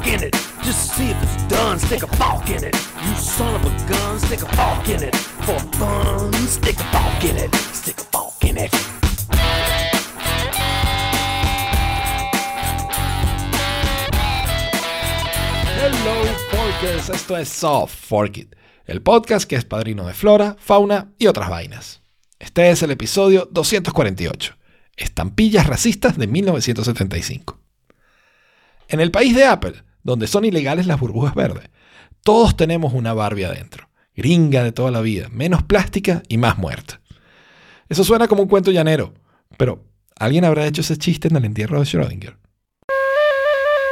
walk in it. Just to see if it's done, stick a fork in it. You son of a gun, stick a fork in it. For fun, stick a fork in it. Stick a fork in it. Hello, Forkers. Esto es Soft Fork It, el podcast que es padrino de flora, fauna y otras vainas. Este es el episodio 248, Estampillas racistas de 1975. En el país de Apple, donde son ilegales las burbujas verdes, todos tenemos una Barbie adentro, gringa de toda la vida, menos plástica y más muerta. Eso suena como un cuento llanero, pero ¿alguien habrá hecho ese chiste en el entierro de Schrödinger?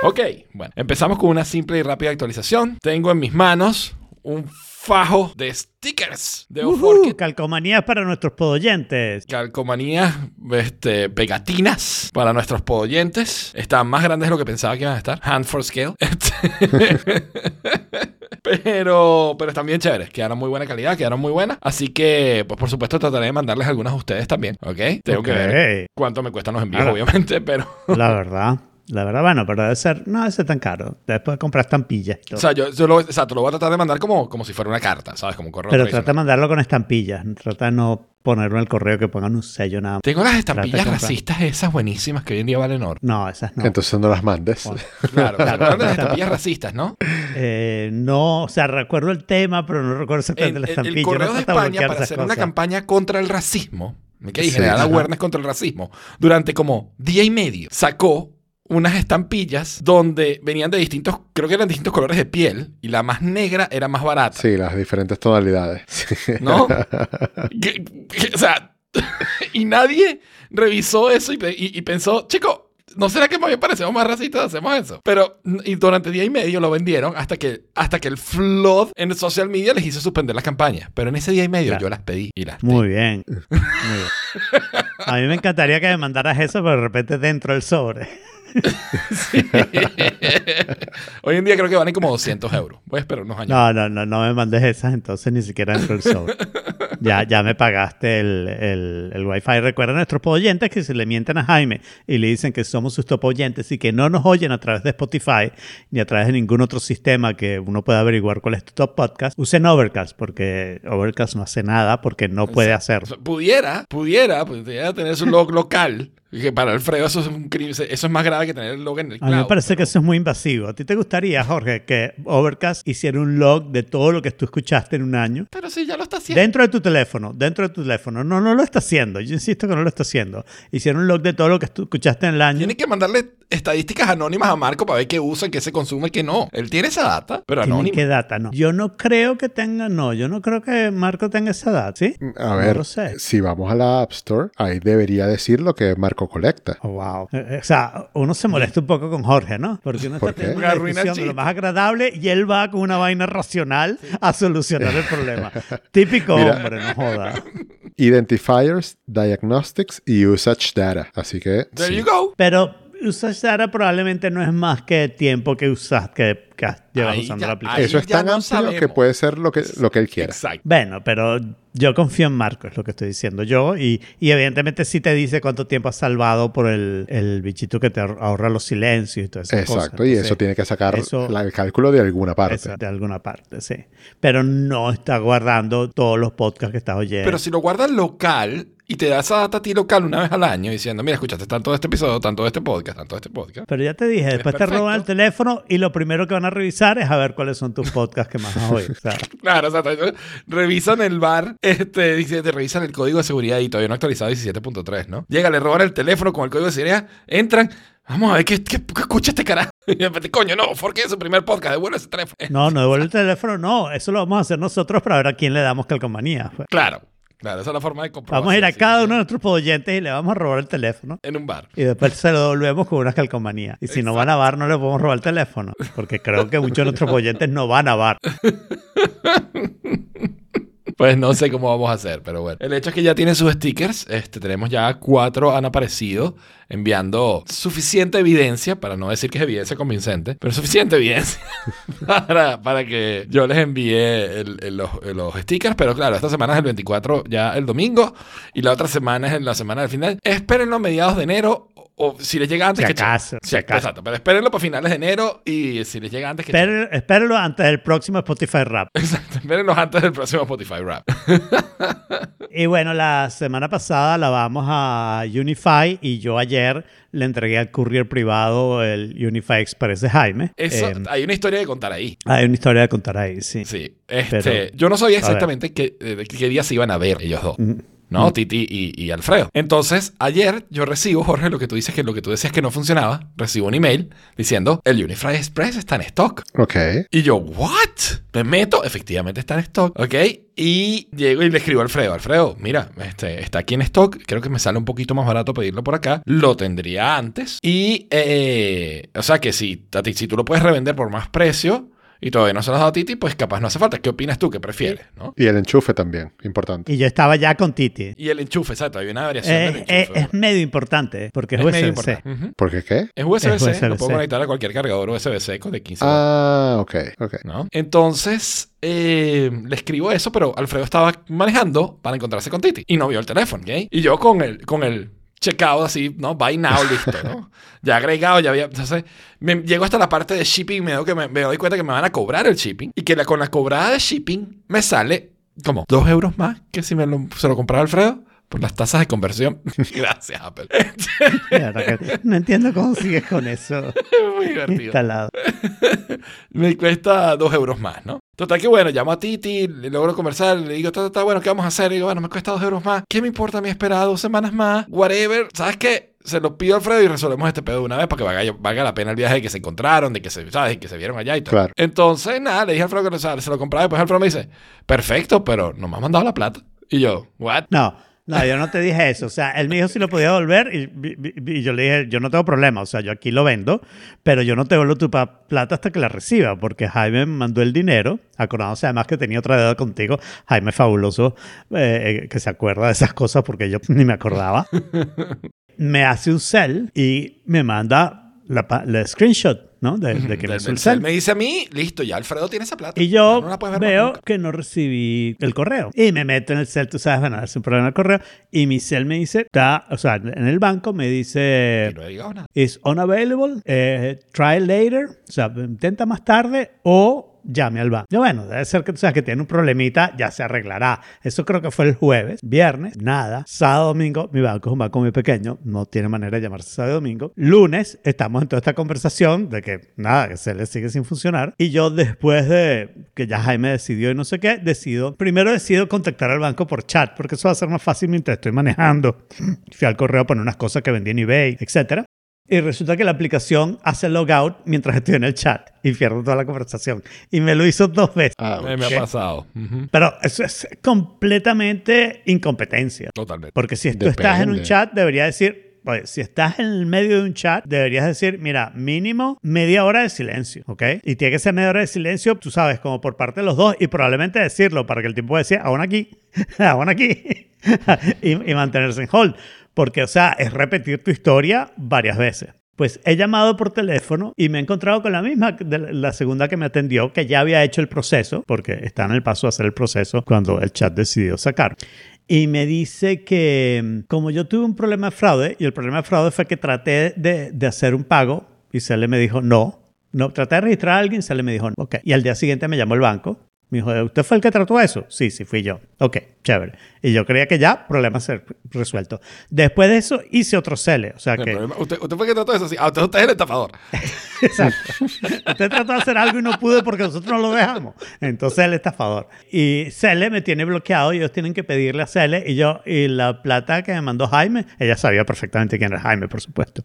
Ok, bueno, empezamos con una simple y rápida actualización. Tengo en mis manos un fajo de stickers de Oforkit. calcomanías para nuestros podoyentes. Calcomanías, este, pegatinas para nuestros podoyentes. Están más grandes de lo que pensaba que iban a estar. Hand for scale. Este, pero, pero están bien chéveres. Quedaron muy buena calidad, quedaron muy buenas. Así que, pues por supuesto, trataré de mandarles algunas a ustedes también. ¿Ok? Tengo que ver cuánto me cuestan los envíos, obviamente, pero... La verdad. La verdad, bueno, pero debe ser, no debe ser tan caro. Después comprar estampillas y todo. O sea, yo, yo lo, exacto, lo voy a tratar de mandar como, como si fuera una carta, ¿sabes? Como un correo pero trata de mandarlo con estampillas. Trata de no ponerlo en el correo que pongan un sello nada más. Tengo las estampillas racistas esas buenísimas que hoy en día valen oro. No, esas no. Entonces no las mandes. Bueno, Claro, ¿se Claro. las estampillas racistas, no? eh, no, o sea, recuerdo el tema, pero no recuerdo El, exactamente la el- estampilla. el correo no de España para hacer una campaña contra el racismo, ¿ok? y Sí, awareness contra el racismo, durante como día y medio sacó unas estampillas donde venían de distintos, creo que eran distintos colores de piel, y la más negra era más barata, Sí, las diferentes tonalidades. ¿no? Que- que- o sea, y nadie revisó eso y, pe- y- y pensó, chico, ¿no será que más bien parecemos más racistas hacemos eso? Pero y durante día y medio lo vendieron hasta que, hasta que el flood en social media les hizo suspender las campañas. Pero en ese día y medio Claro. yo las pedí y las pedí. Muy bien. Muy bien. A mí me encantaría que me mandaras eso, pero de repente dentro del sobre. Hoy en día creo que valen como 200 euros. Voy a esperar unos años. No, no, no, no me mandes esas, entonces ni siquiera dentro del sobre. Ya, ya me pagaste el, el, el wifi. Recuerda a nuestros oyentes que si le mienten a Jaime y le dicen que somos sus top oyentes y que no nos oyen a través de Spotify ni a través de ningún otro sistema que uno pueda averiguar cuál es tu top podcast, usen Overcast porque Overcast no hace nada porque no puede hacerlo. pudiera, pudiera, pudiera tener su log local. Que para Alfredo eso es un crimen. Eso es más grave que tener el log en el A mí me cloud. parece que eso es muy invasivo. ¿A ti te gustaría, Jorge, que Overcast hiciera un log de todo lo que tú escuchaste en un año? Pero sí, ya lo está haciendo. Dentro de tu teléfono, dentro de tu teléfono. No, no lo está haciendo. Yo insisto que no lo está haciendo. Hicieron un log de todo lo que tú escuchaste en el año. Tiene que mandarle estadísticas anónimas a Marco para ver qué usa, qué se consume, qué no. Él tiene esa data, pero ¿Tienen anónima. qué data? No. Yo no creo que tenga, no, yo no creo que Marco tenga esa data, ¿sí? A ver, lo sé. si vamos a la App Store, ahí debería decir lo que Marco colecta. Oh, wow. Eh, eh, O sea, uno se molesta un poco con Jorge, ¿no? Porque uno ¿Por está qué? teniendo una discusión de lo más agradable y él va con una vaina racional a solucionar el problema. Típico Mira. hombre, no joda. Identifiers, Diagnostics y Usage Data. Así que. There sí. you go. Pero usage data probablemente no es más que tiempo que usas, que, que llevas Ahí usando ya- la aplicación. Eso es tan no amplio que sabemos. puede ser lo que, lo que él quiera. Exacto. Bueno, pero yo confío en Marco, es lo que estoy diciendo yo. Y, y evidentemente sí te dice cuánto tiempo has salvado por el, el bichito que te ahor- ahorra los silencios y todas esas cosas. Exacto, y Entonces, eso tiene que sacar eso- la- el cálculo de alguna parte. eso de alguna parte, sí. Pero no está guardando todos los podcasts que estás oyendo. Pero si lo guardas local y te da esa data a ti local una vez al año diciendo, mira, escuchaste tanto de este episodio, tanto de este podcast, tanto de este podcast. Pero ya te dije, después te roban el teléfono y lo primero que van a revisar es a ver cuáles son tus podcasts que más has oído. Claro, o sea, revisan el bar, este, dice, te revisan el código de seguridad y todavía no actualizado 17.3, ¿no? Llega, le roban el teléfono con el código de seguridad, entran, vamos a ver qué, qué, qué escucha este carajo. Y repente, coño, no, porque es su primer podcast, devuelve ese teléfono. no, no devuelve el teléfono, no. Eso lo vamos a hacer nosotros para ver a quién le damos calcomanía. pues. Claro, claro, esa es la forma de comprobar. Vamos a ir a cada uno de nuestros oyentes y le vamos a robar el teléfono. En un bar. Y después se lo devolvemos con unas calcomanías. Y si no van a bar, no le podemos robar el teléfono. Porque creo que muchos de nuestros oyentes no van a bar. Pues no sé cómo vamos a hacer, pero bueno. El hecho es que ya tiene sus stickers. Este, tenemos ya cuatro han aparecido enviando suficiente evidencia, para no decir que es evidencia convincente, pero suficiente evidencia para, para que yo les envíe los, los stickers. Pero claro, esta semana es el 24 ya el domingo y la otra semana es en la semana del final. Espérenlo a mediados de enero O si les llega antes Si que acaso, Sí, si acaso. Exacto, pero espérenlo para finales de enero y si les llega antes que Espérenlo, espérenlo antes del próximo Spotify Rap. Exacto, espérenlo antes del próximo Spotify Rap. Y bueno, la semana pasada la vamos a Unify y yo ayer le entregué al courier privado el Unify Express de Jaime. Eso, Eh, hay una historia que contar ahí. hay una historia de contar ahí, sí. Sí, este, Pero- yo no sabía exactamente qué, eh, qué día se iban a ver ellos dos. Mm. ¿No? Titi y, y Alfredo. Entonces, ayer yo recibo, Jorge, lo que tú dices que lo que tú decías que no funcionaba, recibo un email diciendo, el Unify Express está en stock. Ok. Y yo, ¿what? Me meto, efectivamente está en stock, ¿ok? Y llego y le escribo a Alfredo, Alfredo, mira, este, está aquí en stock, creo que me sale un poquito más barato pedirlo por acá, lo tendría antes. Y, eh, o sea que si, si tú lo puedes revender por más precio y todavía no se lo has dado a Titi, pues capaz no hace falta. ¿Qué opinas tú? ¿Qué prefieres? ¿no? Y el enchufe también, importante. Y yo estaba ya con Titi. Y el enchufe, exacto, hay una variación Eh, del eh, enchufe. es medio importante porque es, Es medio USB-C. importante. ¿Por qué qué? Es USB-C, Es lo puedo conectar a cualquier cargador USB-C con de 15 watts. Ah, ok, ok. ¿no? Entonces, eh, le escribo eso, pero Alfredo estaba manejando para encontrarse con Titi y no vio el teléfono, ¿ok? Y yo con el, con el checkout así, ¿no? Buy now, listo, ¿no? Ya agregado, ya había... Entonces, me, llego hasta la parte de shipping y me, doy que me, me doy cuenta que me van a cobrar el shipping y que la, con la cobrada de shipping me sale como dos euros más que si me lo, se lo compraba Alfredo por las tasas de conversión. Gracias, Apple. No entiendo cómo sigues con eso Muy divertido. instalado. me cuesta dos euros más, ¿no? Total que bueno, llamo a Titi, le logro conversar, le digo, está, está bueno, ¿qué vamos a hacer? Y digo, bueno, me cuesta dos euros más. ¿Qué me importa a mí esperar dos semanas más? Whatever. ¿Sabes qué? Se lo pido a Alfredo y resolvemos este pedo de una vez para que valga, valga la pena el viaje de que se encontraron, de que se, ¿sabes? De que se vieron allá y todo. Claro. Entonces, nada, le dije a Alfredo que lo- se lo compraba y pues Alfredo me dice, perfecto, pero no me has mandado la plata. Y yo, ¿what? No, no, yo no te dije eso. O sea, él me dijo si lo podía devolver y, y- y yo le dije, yo no tengo problema. O sea, yo aquí lo vendo, pero yo no te devuelvo tu plata hasta que la reciba, porque Jaime me mandó el dinero, acordándose además que tenía otra deuda contigo. Jaime fabuloso, eh, eh, que se acuerda de esas cosas porque yo ni me acordaba. me hace un cel y me manda la, la screenshot, ¿no? De, de que me hizo el cel. me dice a mí, listo, ya Alfredo tiene esa plata. Y yo No la puedes ver más veo nunca. que no recibí el correo. Y me meto en el cel, tú sabes, bueno, es un problema el correo. Y mi cel me dice, está, o sea, en el banco me dice, Y no he llegado nada. is unavailable, eh, try later, o sea, intenta más tarde o llame al banco. Yo, bueno, debe ser que tú sabes que tiene un problemita, ya se arreglará. Eso creo que fue el jueves, viernes, nada. Sábado, domingo, mi banco es un banco muy pequeño, no tiene manera de llamarse sábado domingo. Lunes, estamos en toda esta conversación de que nada, que se le sigue sin funcionar. Y yo después de que ya Jaime decidió y no sé qué, decido, primero decido contactar al banco por chat, porque eso va a ser más fácil mientras estoy manejando. Fui al correo a poner unas cosas que vendí en eBay, etcétera. Y resulta que la aplicación hace logout mientras estoy en el chat y pierdo toda la conversación. Y me lo hizo dos veces. Ah, Eh, me ha pasado. Ujú. Pero eso es completamente incompetencia. Totalmente. Porque si tú estás en un Depende. chat, debería decir, oye, si estás en el medio de un chat, deberías decir, mira, mínimo media hora de silencio, ¿ok? Y tiene que ser media hora de silencio, tú sabes, como por parte de los dos, y probablemente decirlo para que el tipo decir, aún aquí, aún aquí, y, y mantenerse en hold. Porque, o sea, es repetir tu historia varias veces. Pues he llamado por teléfono y me he encontrado con la misma, la- segunda que me atendió, que ya había hecho el proceso, porque está en el paso de hacer el proceso cuando el chat decidió sacar. Y me dice que mm, como yo tuve un problema de fraude, y el problema de fraude fue que traté de, hacer un pago, y Cele me dijo no. No, traté de registrar a alguien, Cele me dijo no. Y al día siguiente me llamó el banco. Me dijo, ¿usted fue el que trató eso? Sí, sí, fui yo. Ok, chévere. Y yo creía que ya, problema ser resuelto. Después de eso, hice otro Cele. O sea El que... usted, usted fue que trató eso, sí. Ah, usted, usted es el estafador. Exacto. Usted trató de hacer algo y no pudo porque nosotros no lo dejamos. Entonces el estafador. Y Cele me tiene bloqueado y ellos tienen que pedirle a Cele. Y yo, y la plata que me mandó Jaime, ella sabía perfectamente quién era Jaime, por supuesto.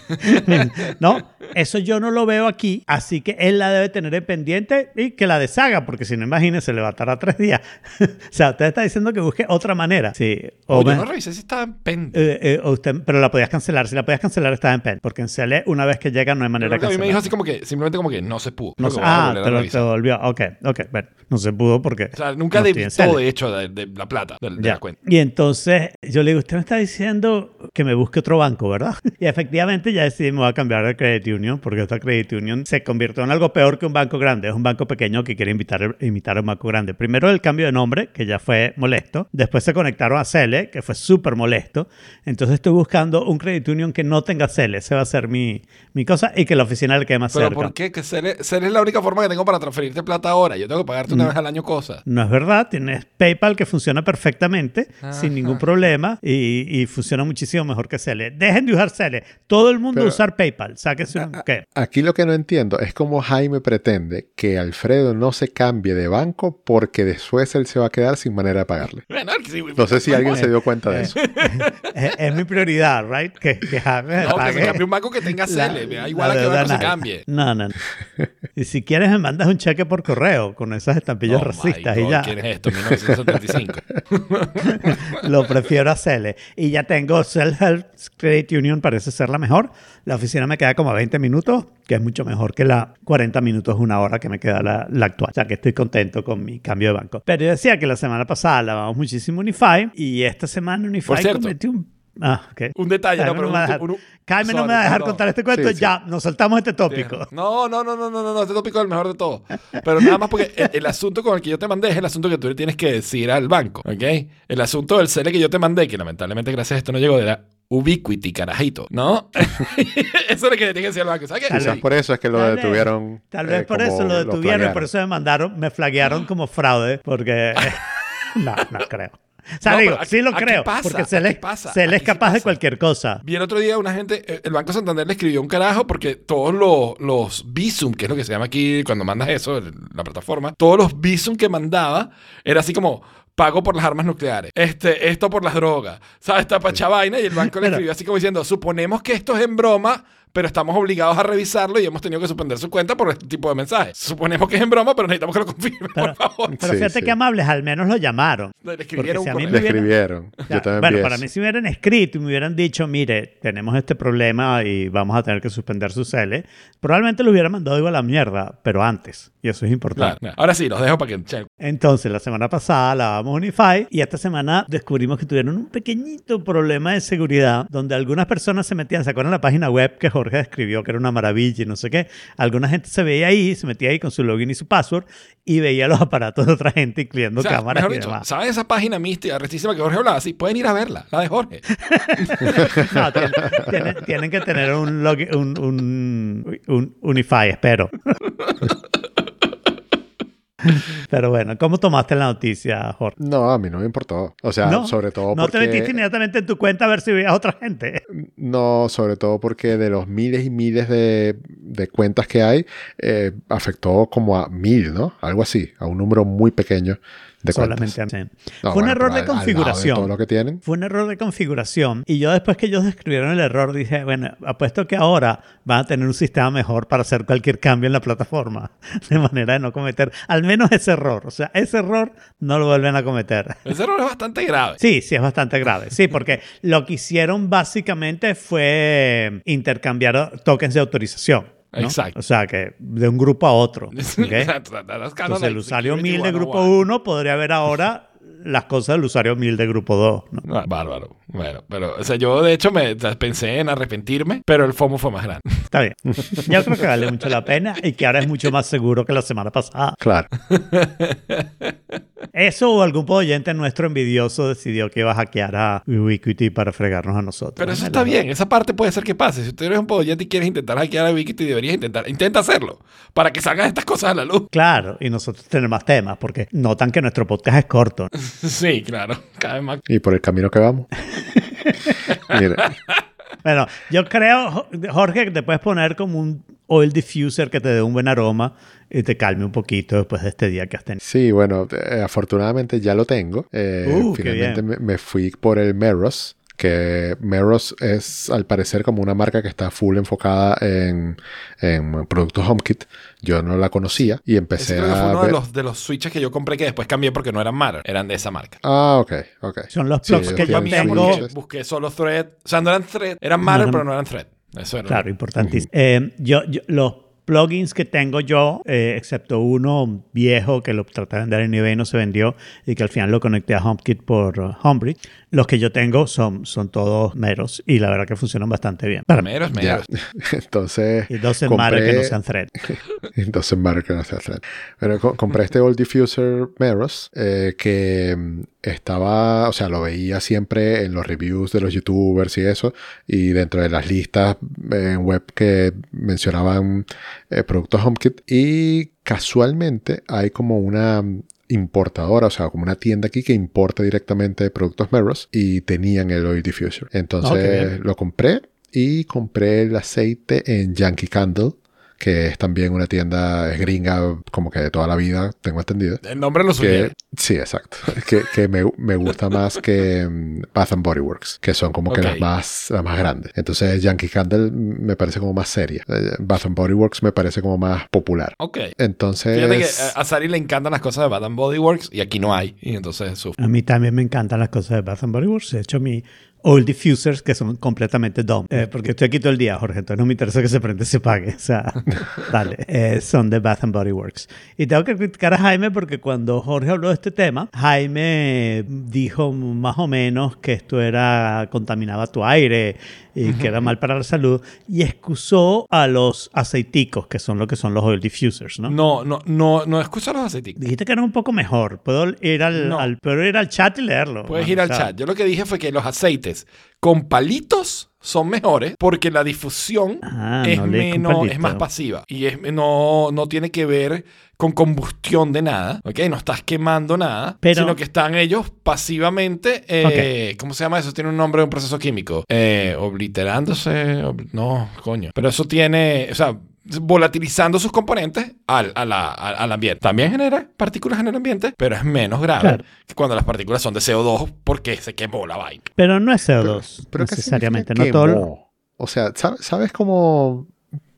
no, eso yo no lo veo aquí. Así que él la debe tener en pendiente y que la deshaga, porque si no, imagínese, le va a tardar tres días. o sea, usted está diciendo que busque otra manera. Sí. O Oye, me- no revisé si estaba en pen. eh, eh, usted, pero la podías cancelar. Si la podías cancelar, estaba en pen. Porque en Cele, una vez que llega, no hay manera de que a mí me cancelar. dijo así como que, simplemente como que no se pudo. No a ah, volver a pero te volvió. Ok, ok. Bueno, no se pudo porque. O sea, nunca debitó, de hecho, de, de la plata de, de la cuenta. Y entonces yo le digo, usted me está diciendo que me busque otro banco, ¿verdad? Y efectivamente ya voy a cambiar de Credit Union, porque esta Credit Union se convirtió en algo peor que un banco grande. Es un banco pequeño que quiere invitar, imitar a un banco grande. Primero el cambio de nombre, que ya fue molesto. Después se conectaron a Cele, que fue súper molesto. Entonces estoy buscando un credit union que no tenga Cele. Ese va a ser mi, mi cosa y que la oficina le quede más Pero cerca. ¿por qué? Que ser, ser es la única forma que tengo para transferirte plata ahora. Yo tengo que pagarte Mm. una vez al año cosas. No es verdad, tienes PayPal que funciona perfectamente, Ajá. sin ningún problema y, y funciona muchísimo mejor que Cele. Dejen de usar Cele. Todo el mundo Pero- usar PayPal. Sáquense un... ¿qué? Aquí lo que no entiendo es cómo Jaime pretende que Alfredo no se cambie de banco porque después él se va a quedar sin manera de pagarle. Bueno, que sí, No sé si alguien se dio cuenta de Eh, eso. es, es mi prioridad, right? Que, que No, que pague se cambie un banco que tenga Cele. Me da igual a deuda banco se cambie. No, no, no. Y si quieres me mandas un cheque por correo con esas estampillas Oh, racistas my y God, ya. ¿Quién es esto? 1975. Lo prefiero a Cele. Y ya tengo Self Help Credit Union, parece ser la mejor. La oficina me queda como a 20 minutos, que es mucho mejor que la 40 minutos, una hora que me queda la, la actual. O sea que estoy contento con mi cambio de banco. Pero yo decía que la semana pasada lavamos muchísimo Unify y esta semana Unify cometió un... Ah. Un detalle, no, Jaime pero me va a un- dejar, un- no me va a dejar contar este cuento. Sí, sí. Ya, nos saltamos este tópico. No, no, no, no, no, no, no, este tópico es el mejor de todo. Pero nada más porque el, el asunto con el que yo te mandé es el asunto que tú le tienes que decir al banco, ¿ok? El asunto del CL que yo te mandé, que lamentablemente gracias a esto no llegó, era Ubiquity, carajito, ¿no? eso es lo que le tienes que decir al banco, ¿sabes qué? Quizás por eso es que lo tal vez- detuvieron. Tal vez eh, por eso lo detuvieron, flaguearon. por eso me mandaron, me flaguearon como fraude, porque no, no creo. O sea, No, digo, pero aquí- sí lo creo, pasa, porque se le, pasa, se le es capaz de cualquier cosa. Vi el otro día una gente, eh, el Banco Santander le escribió un carajo porque todos los, los Visum, que es lo que se llama aquí cuando mandas eso, la plataforma, todos los Visum que mandaba era así como pago por las armas nucleares, este, esto por las drogas, ¿sabes? Esta pacha vaina y el banco le escribió así como diciendo, suponemos que esto es en broma, pero estamos obligados a revisarlo y hemos tenido que suspender su cuenta por este tipo de mensajes. Suponemos que es en broma, pero necesitamos que lo confirme, Pero- por favor. Pero Sí, fíjate sí. que amables, al menos lo llamaron. Le escribieron si a mí correo. Le hubieran- escribieron. O sea, Yo también bueno, para mí si me hubieran escrito y me hubieran dicho, mire, tenemos este problema y vamos a tener que suspender su CL, probablemente lo hubiera mandado igual a la mierda, pero antes. Y eso es importante. Claro. Ahora sí, los dejo para que... che, Entonces, la semana pasada lavamos Unify y esta semana descubrimos que tuvieron un pequeñito problema de seguridad donde algunas personas se metían, ¿se acuerdan la página web que Jorge describió que era una maravilla y no sé qué? Alguna gente se veía ahí, se metía ahí con su login y su password y veía los aparatos de otra gente, incluyendo O sea, cámaras mejor y demás. ¿saben esa página mística, restísima que Jorge hablaba? Sí, pueden ir a verla, la de Jorge. No, tienen, tienen- tienen que tener un, login- un, un, un Unify, espero. Pero bueno, ¿cómo tomaste la noticia, Jorge? No, a mí no me importó. O sea, no, sobre todo no porque... te metiste inmediatamente en tu cuenta a ver si veías a otra gente. No, sobre todo porque de los miles y miles de, de cuentas que hay, eh, afectó como a mil, ¿no? Algo así, a un número muy pequeño de cuentas. Solamente a mí. No, Fue un error de al- al lado configuración. todo lo que tienen. Fue un error de configuración. Y yo después que ellos describieron el error dije, bueno, apuesto que ahora van a tener un sistema mejor para hacer cualquier cambio en la plataforma. De manera de no cometer al menos ese error. O sea, ese error no lo vuelven a cometer. Ese error es bastante grave. Sí, sí, es bastante grave. Sí, porque lo que hicieron básicamente fue intercambiar tokens de autorización. ¿No? Exacto. O sea, que de un grupo a otro. ¿ok? Exacto, Entonces, el usuario security 1000 de grupo 101. 1 podría ver ahora las cosas del usuario 1000 de grupo 2. ¿no? Ah, Bárbaro. Bueno, pero, o sea, yo de hecho me pensé en arrepentirme, pero el FOMO fue más grande. Está bien. Yo creo que vale mucho la pena y que ahora es mucho más seguro que la semana pasada. Claro. Eso o algún oyente nuestro envidioso decidió que iba a hackear a Ubiquiti para fregarnos a nosotros. Pero eso está bien, esa parte puede ser que pase. Si tú eres un podoyente y quieres intentar hackear a Wikiti, deberías intentar, intenta hacerlo, para que salgan estas cosas a la luz. Claro, y nosotros tenemos más temas porque notan que nuestro podcast es corto. Sí, claro, cada vez más. Y por el camino que vamos. Mira, Bueno, yo creo, Jo- Jorge, que te puedes poner como un oil diffuser que te dé un buen aroma y te calme un poquito después de este día que has tenido. sí, bueno, eh, afortunadamente ya lo tengo. Eh, Uh, finalmente me, me fui por el Meros, que Meros es al parecer como una marca que está full enfocada en, en productos HomeKit. Yo no la conocía y empecé que fue a uno de los, de los switches que yo compré que después cambié porque no eran Matter, eran de esa marca. Ah, ok, ok. Son los plugs que yo tengo. busqué solo Thread. O sea, no eran Thread, eran Matter, No, no. pero no eran Thread. Eso era. Claro, importantísimo. Eh, yo, yo- los plugins que tengo yo, eh, excepto uno viejo que lo traté de vender en eBay y no se vendió y que al final lo conecté a HomeKit por uh, Homebridge, los que yo tengo son, son todos meros y la verdad que funcionan bastante bien. Para mí. Meros, Ya. meros. Entonces. Y dos en Mare que no compré- sean thread. Entonces, Mario que no se hace. Bueno, co- compré este Old Diffuser Meros eh, que mm, estaba, o sea, lo veía siempre en los reviews de los youtubers y eso, y dentro de las listas eh, en web que mencionaban eh, productos HomeKit, y casualmente hay como una importadora, o sea, como una tienda aquí que importa directamente productos Meros y tenían el Oil Diffuser. Entonces lo compré y compré el aceite en Yankee Candle que es también una tienda, es gringa como que de toda la vida, tengo entendido. El nombre lo sugiere. Que, sí, exacto. Que, que me, me gusta más que mm, Bath and Body Works, que son como que las más, las más grandes. Entonces Yankee Candle me parece como más seria. Eh, Bath and Body Works me parece como más popular. Ok. Entonces... Fíjate que a Sari le encantan las cosas de Bath and Body Works y aquí no hay. Y entonces sufre. A mí también me encantan las cosas de Bath and Body Works. De hecho, mi old diffusers que son completamente dumb. Eh, porque estoy aquí todo el día, Jorge. Entonces no me interesa que se prenda y se pague. O sea, dale. Eh, son de Bath and Body Works. Y tengo que criticar a Jaime porque cuando Jorge habló de este tema, Jaime dijo más o menos que esto era contaminaba tu aire y que era mal para la salud y excusó a los aceiticos que son lo que son los oil diffusers, ¿no? No, no, no, no escucha los aceiticos. Dijiste que era un poco mejor. Puedo ir al, No. al- puedo ir al chat y leerlo. Puedes Bueno, ir al o sea, chat. Yo lo que dije fue que los aceites con palitos son mejores porque la difusión Ah, es no menos, es más pasiva y es, no, no tiene que ver con combustión de nada, ¿ok? No estás quemando nada, Pero- sino que están ellos pasivamente, eh, ¿cómo se llama eso? Tiene un nombre de un proceso químico. Eh, obliterándose, ob- no, coño. Pero eso tiene, o sea, volatilizando sus componentes al, a la- al- al ambiente. También genera partículas en el ambiente, pero es menos grave Claro. que cuando las partículas son de CO2 porque se quemó la vaina. Pero no es CO2 Pero ¿qué necesariamente. No todo. quemó? O sea, ¿sab- ¿sabes cómo,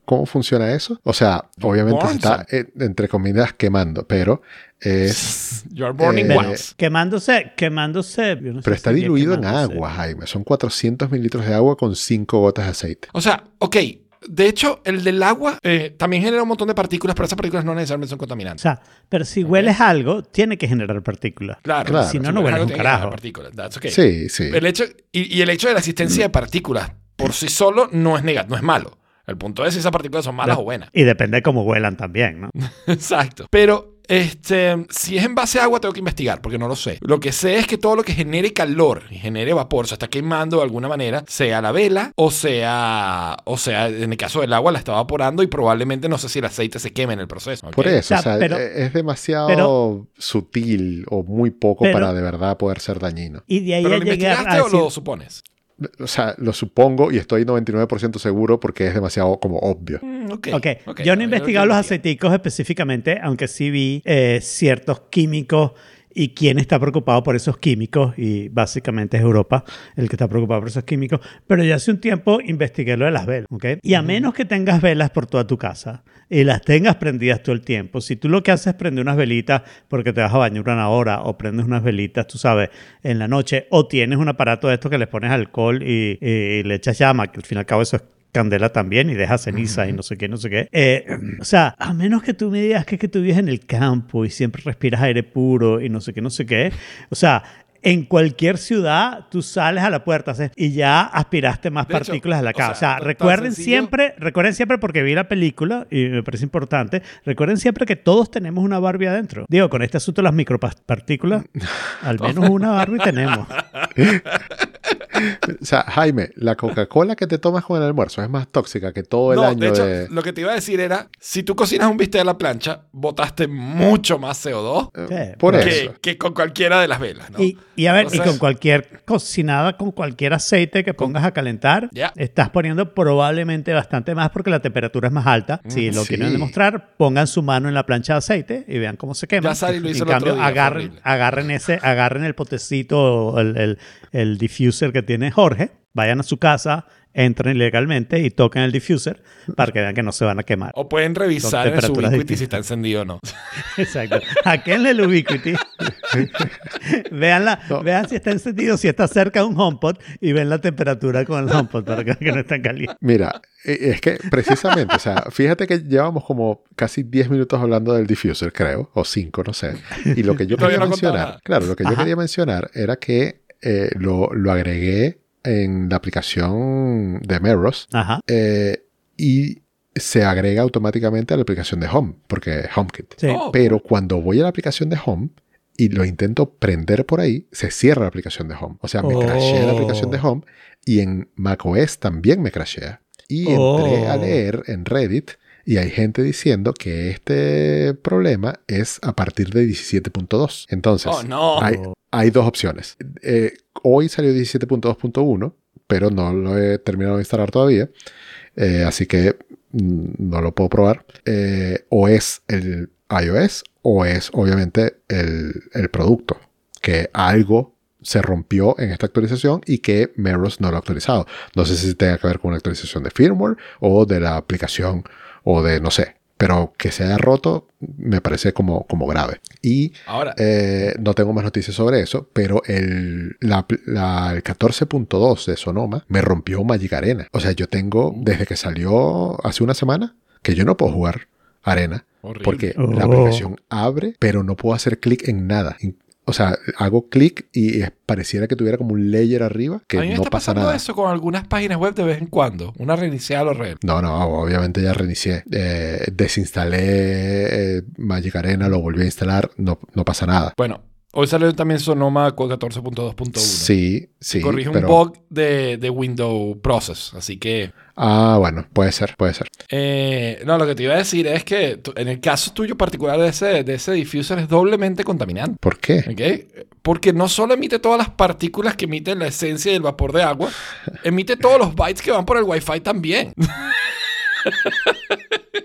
cómo funciona eso? O sea, obviamente se está, eh, entre comillas, quemando, pero es... You're burning Eh, wax. Quemándose, quemándose. yo no sé Pero si está sería diluido en agua, Jaime. Son 400 mililitros de agua con 5 gotas de aceite. O sea, ok. De hecho, el del agua eh, también genera un montón de partículas, pero esas partículas no necesariamente son O contaminantes. sea, pero si hueles algo, tiene que generar partículas. Claro, claro. Si no, si no hueles hueles algo, un carajo. partículas. That's okay. Sí, sí. El hecho, y, y el hecho de la existencia de partículas por sí solo no es negativo, no es malo. El punto es si esas partículas son malas o buenas. Y depende de cómo huelan también, ¿no? Exacto. Pero este, si es en base a agua, tengo que investigar, porque no lo sé. Lo que sé es que todo lo que genere calor y genere vapor, se está quemando de alguna manera, sea la vela o sea, o sea, en el caso del agua la está evaporando y probablemente no sé si el aceite se queme en el proceso. Por eso, O sea, o sea, pero- e- es demasiado pero- sutil o muy poco Pero- para de verdad poder ser dañino. Y de ahí ¿Pero a lo llegar investigaste a o lo supones? O sea, lo supongo y estoy 99% seguro porque es demasiado como obvio. Mm, ok. Ok, ok, yo no he investigado los aceiticos específicamente, aunque sí vi eh, ciertos químicos y quién está preocupado por esos químicos, y básicamente es Europa el que está preocupado por esos químicos, pero ya hace un tiempo investigué lo de las velas, ¿ok? Y a menos que tengas velas por toda tu casa y las tengas prendidas todo el tiempo, si tú lo que haces es prender unas velitas porque te vas a bañar una hora, o prendes unas velitas, tú sabes, en la noche, o tienes un aparato de esto que le pones alcohol y, y le echas llama, que al fin y al cabo eso es candela también y deja ceniza y no sé qué, no sé qué. Eh, o sea, a menos que tú me digas que, que tú vives en el campo y siempre respiras aire puro y no sé qué, no sé qué. O sea, en cualquier ciudad tú sales a la puerta haces- y ya aspiraste más De hecho, partículas de la o casa. sea, O sea, tan- tan recuerden siempre, recuerden siempre porque vi la película y me parece importante, recuerden siempre que todos tenemos una Barbie adentro. Digo, con este asunto de las micropartículas, al menos una Barbie tenemos. O sea, Jaime, la Coca-Cola que te tomas con el almuerzo es más tóxica que todo el no, año de hecho, de... lo que te iba a decir era, si tú cocinas un bistec a la plancha, botaste mucho más CO2 Sí, Por pero- eso. que, que con cualquiera de las velas, ¿no? Y, y a ver, y Entonces- con cualquier cocinada, con cualquier aceite que pongas a calentar, Ya. estás poniendo probablemente bastante más porque la temperatura es más alta. Si lo sí. quieren demostrar, pongan su mano en la plancha de aceite y vean cómo se quema. Ya Sari lo hizo en el otro cambio, día, fue agarren, agarren ese, agarren el potecito, el, el, el diffuser que tiene Jorge, vayan a su casa, entren ilegalmente y toquen el diffuser para que vean que no se van a quemar. O pueden revisar en su Ubiquiti si está encendido o no. Exacto. Hackeenle el Ubiquiti. vean, la- No. vean si está encendido, si está cerca de un HomePod y ven la temperatura con el HomePod para que, que no estén calientes. Mira, eh, es que precisamente, o sea, fíjate que llevamos como casi 10 minutos hablando del diffuser, creo, o 5, no sé. Y lo que yo quería no mencionar, nada. claro, lo que yo Ajá. quería mencionar era que eh, lo, lo agregué en la aplicación de Meros Ajá. eh, y se agrega automáticamente a la aplicación de Home, porque HomeKit. Sí. Oh, Pero cuando voy a la aplicación de Home y lo intento prender por ahí, se cierra la aplicación de Home. O sea, me Oh. crashea la aplicación de Home y en macOS también me crashea. Y entré a Oh. leer en Reddit y hay gente diciendo que este problema es a partir de 17.2. Entonces, Oh, no. hay, hay dos opciones. Eh, hoy salió 17.2.1, pero no lo he terminado de instalar todavía. Eh, así que mm, no lo puedo probar. Eh, o es el iOS o es obviamente el, el producto. Que algo se rompió en esta actualización y que Meros no lo ha actualizado. No sé si tenga que ver con una actualización de firmware o de la aplicación o de no sé. Pero que se haya roto me parece como, como grave. Y Ahora, eh, no tengo más noticias sobre eso, pero el, la- la- el 14.2 de Sonoma me rompió Magic Arena. O sea, yo tengo, desde que salió hace una semana, que yo no puedo jugar Arena, horrible. porque Oh. la aplicación abre, pero no puedo hacer clic en nada. O sea, hago clic y pareciera que tuviera como un layer arriba, que a mí me no está pasa pasando nada. eso con algunas páginas web de vez en cuando. Una reiniciada lo re. No, no, obviamente ya reinicié. Eh, desinstalé eh, Magic Arena, lo volví a instalar, no, no pasa nada. Bueno, hoy salió también Sonoma 14.2.1. Sí, sí. Corrige pero- un bug de, de Window Process. Así que. Ah, bueno, puede ser, puede ser. eh, no, lo que te iba a decir es que en el caso tuyo particular de ese, de ese diffuser es doblemente contaminante. ¿Por qué? Porque no solo emite todas las partículas que emite la esencia del vapor de agua, emite todos los bytes que van por el Wi-Fi también.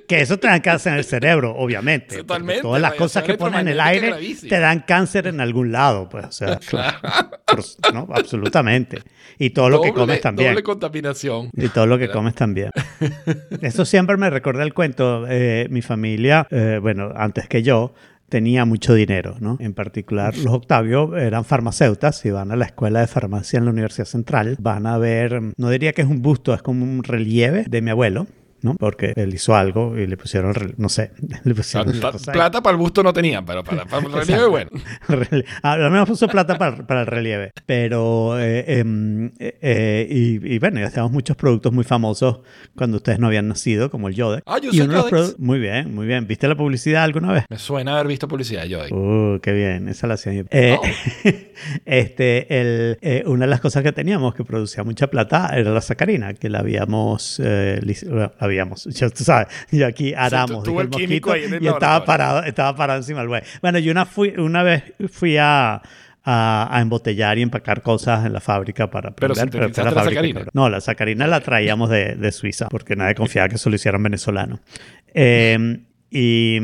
Que eso te dan cáncer en el cerebro, obviamente. Totalmente, Todas las cosas que ponen en el aire te dan cáncer en algún lado, pues, o sea, por- ¿no? absolutamente. Y todo lo que Doble- comes también. Doble contaminación. Y todo lo que comes también. Eso siempre me recuerda el cuento. eh, mi familia, eh, bueno, antes que yo, tenía mucho dinero, ¿no? En particular, los Octavio eran farmacéutas y van a la escuela de farmacia en la Universidad Central. Van a ver, no diría que es un busto, es como un relieve de mi abuelo. ¿No? Porque él hizo algo y le pusieron, no sé, le pusieron cosa ahí. Plata para el busto no tenían, pero para, para el relieve, bueno. Ah, Al menos puso plata para, para el relieve. Pero, eh, em, eh, eh, y, y bueno, ya hacíamos muchos productos muy famosos cuando ustedes no habían nacido, como el Yodex. Ah, yo Y los Yodex. Muy bien, muy bien. ¿Viste la publicidad alguna vez? Me suena haber visto publicidad de- Uh, qué bien, esa la hacía yo. Eh, Oh. este, el, eh, una de las cosas que teníamos que producía mucha plata era la sacarina, que la habíamos, eh, la habíamos, yo, tú sabes, yo aquí aramos, el químico ahí en el y estaba laboratorio. parado, estaba parado encima del güey. Bueno, yo una, fui, una vez fui a, a, a embotellar y empacar cosas en la fábrica para Pero fue la fábrica sacarina. No, la sacarina la traíamos de, de Suiza, porque nadie confiaba que eso lo hicieran venezolanos. Eh, y,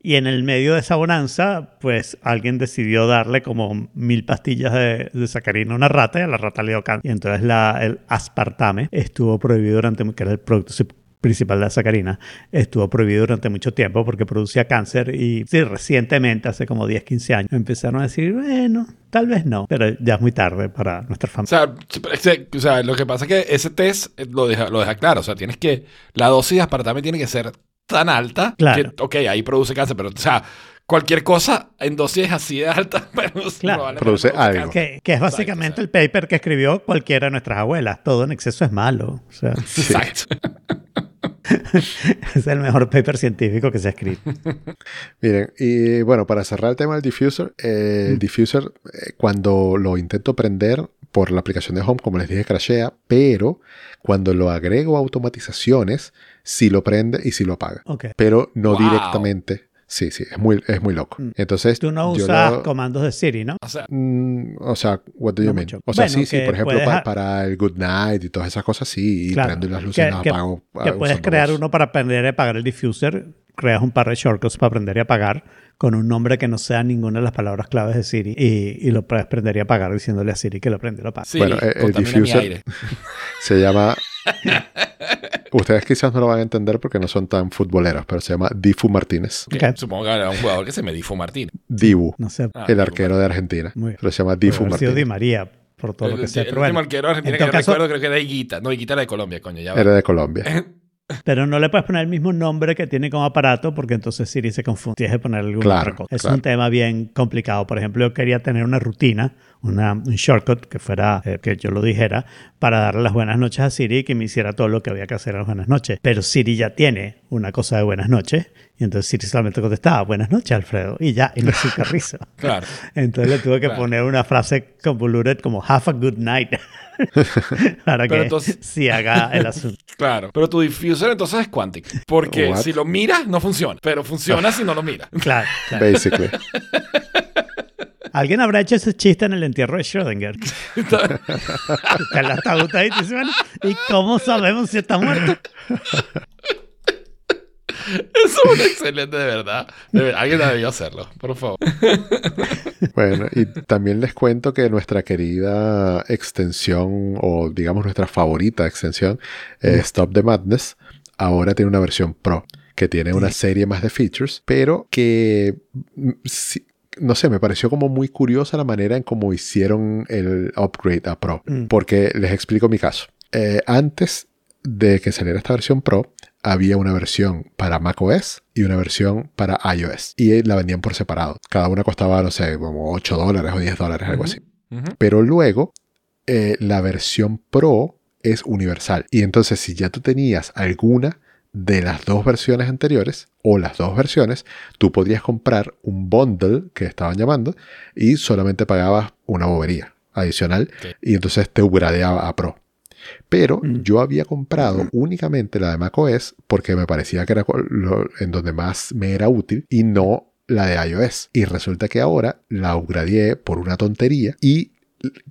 y en el medio de esa bonanza, pues alguien decidió darle como mil pastillas de, de sacarina a una rata y a la rata le dio cáncer. Y entonces la, el aspartame estuvo prohibido durante, que era el producto principal de la sacarina, estuvo prohibido durante mucho tiempo porque producía cáncer y sí, recientemente, hace como 10, 15 años, empezaron a decir, bueno, tal vez no, pero ya es muy tarde para nuestra O familia. sea, ese- o sea, lo que pasa es que ese test eh, lo deja, lo deja claro. O sea, tienes que. La dosis de aspartame tiene que ser tan alta Claro. que, ok, ahí produce cáncer, pero, o sea, cualquier cosa en dosis así de alta, pero Claro. probablemente Produce algo. Que, que es básicamente el paper que escribió cualquiera de nuestras abuelas. Todo en exceso es malo. O sea, Exacto. es el mejor paper científico que se ha escrito. Miren, y bueno, para cerrar el tema del diffuser, eh, Mm. el diffuser, eh, cuando lo intento prender por la aplicación de Home, como les dije, crashea, pero cuando lo agrego a automatizaciones, sí lo prende y sí lo apaga. Ok. Pero no Wow. directamente. Sí, sí, es muy, es muy loco. Mm. Entonces, Tú no usas lo- comandos de Siri, ¿no? O sea, Mm, o sea, what do you No mean? mucho. O sea, Bueno, sí, sí, por ejemplo, puedes pa- ha- para el good night y todas esas cosas, sí, y Claro. prendo las luces Que, y las apago. que puedes crear voz. uno para aprender y apagar el diffuser creas un par de shortcuts para aprender y apagar con un nombre que no sea ninguna de las palabras claves de Siri y, y lo puedes aprender y apagar diciéndole a Siri que lo prende y lo apaga. Sí, Bueno, eh, el mi diffuser-. Se llama. Ustedes quizás no lo van a entender porque no son tan futboleros, pero se llama Difu Martínez. Ok. Supongo que era un jugador que se me dijo Martín. Dibu, No sé, Ah, el arquero de Argentina. Muy bien. Pero se llama Difu haber sido Di Martínez. María, por todo lo el, que sea. el Pero, último bueno, arquero argentino en que yo caso- recuerdo creo que era Higuita. No, Higuita era de Colombia, coño. Ya. Era de Colombia. pero no le puedes poner el mismo nombre que tiene como aparato porque entonces Siri se confunde. Tienes que poner alguna Claro, otra cosa. Es claro. un tema bien complicado. Por ejemplo, yo quería tener una rutina, una, un shortcut que fuera, eh, que yo lo dijera, para darle las buenas noches a Siri y que me hiciera todo lo que había que hacer a las buenas noches. Pero Siri ya tiene una cosa de buenas noches y entonces Siri solamente contestaba buenas noches, Alfredo, y ya, y no se carrizo. Claro. Entonces le tuve que Claro. poner una frase convoluted como have a good night para que entonces- sí haga el asunto. Claro. Pero tu diffuser entonces es Quantic. Porque What? si lo miras, no funciona. Pero funciona si no lo miras. Claro, claro. Basically. Alguien habrá hecho ese chiste en el entierro de Schrödinger. Está el ataúd ahí y dice, bueno, ¿y cómo sabemos si está muerto? Es un excelente, de verdad. De verdad, Alguien debió hacerlo, por favor. Bueno, y también les cuento que nuestra querida extensión, o digamos nuestra favorita extensión, eh, Stop the Madness, ahora tiene una versión Pro, que tiene una serie más de features, pero que, mm, no sé, me pareció como muy curiosa la manera en cómo hicieron el upgrade a Pro, Mm. porque les explico mi caso. Eh, antes de que saliera esta versión Pro, había una versión para macOS y una versión para iOS. Y la vendían por separado. Cada una costaba, no sé, como 8 dólares o 10 dólares, algo así. Pero luego, eh, la versión Pro es universal. Y entonces, si ya tú tenías alguna de las dos versiones anteriores o las dos versiones, tú podrías comprar un bundle que estaban llamando y solamente pagabas una bobería adicional y entonces te upgradeaba a Pro. Pero Mm. yo había comprado únicamente la de macOS porque me parecía que era lo- en donde más me era útil y no la de iOS. Y resulta que ahora la upgradeé por una tontería y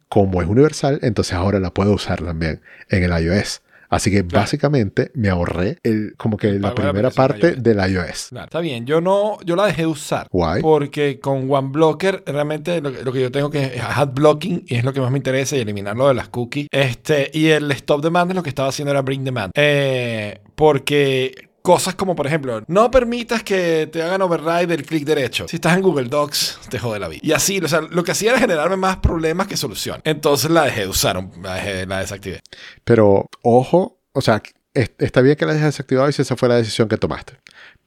como es universal, entonces ahora la puedo usar también en el iOS. Así que Claro. básicamente me ahorré el, como que la de la primera parte iOS. del iOS. Claro, está bien. Yo no, yo la dejé de usar. Guay. Porque con OneBlocker realmente lo, que- lo que yo tengo que es ad blocking y es lo que más me interesa y eliminarlo de las cookies. Este, y el stop demand lo que estaba haciendo era bring demand. Eh, porque cosas como por ejemplo, no permitas que te hagan override del clic derecho. Si estás en Google Docs, te jode la vida. Y así, o sea, lo que hacía era generarme más problemas que solución. Entonces la dejé de usar, la, dejé- la desactivé. Pero ojo, o sea, es- está bien que la hayas desactivado y si esa fue la decisión que tomaste.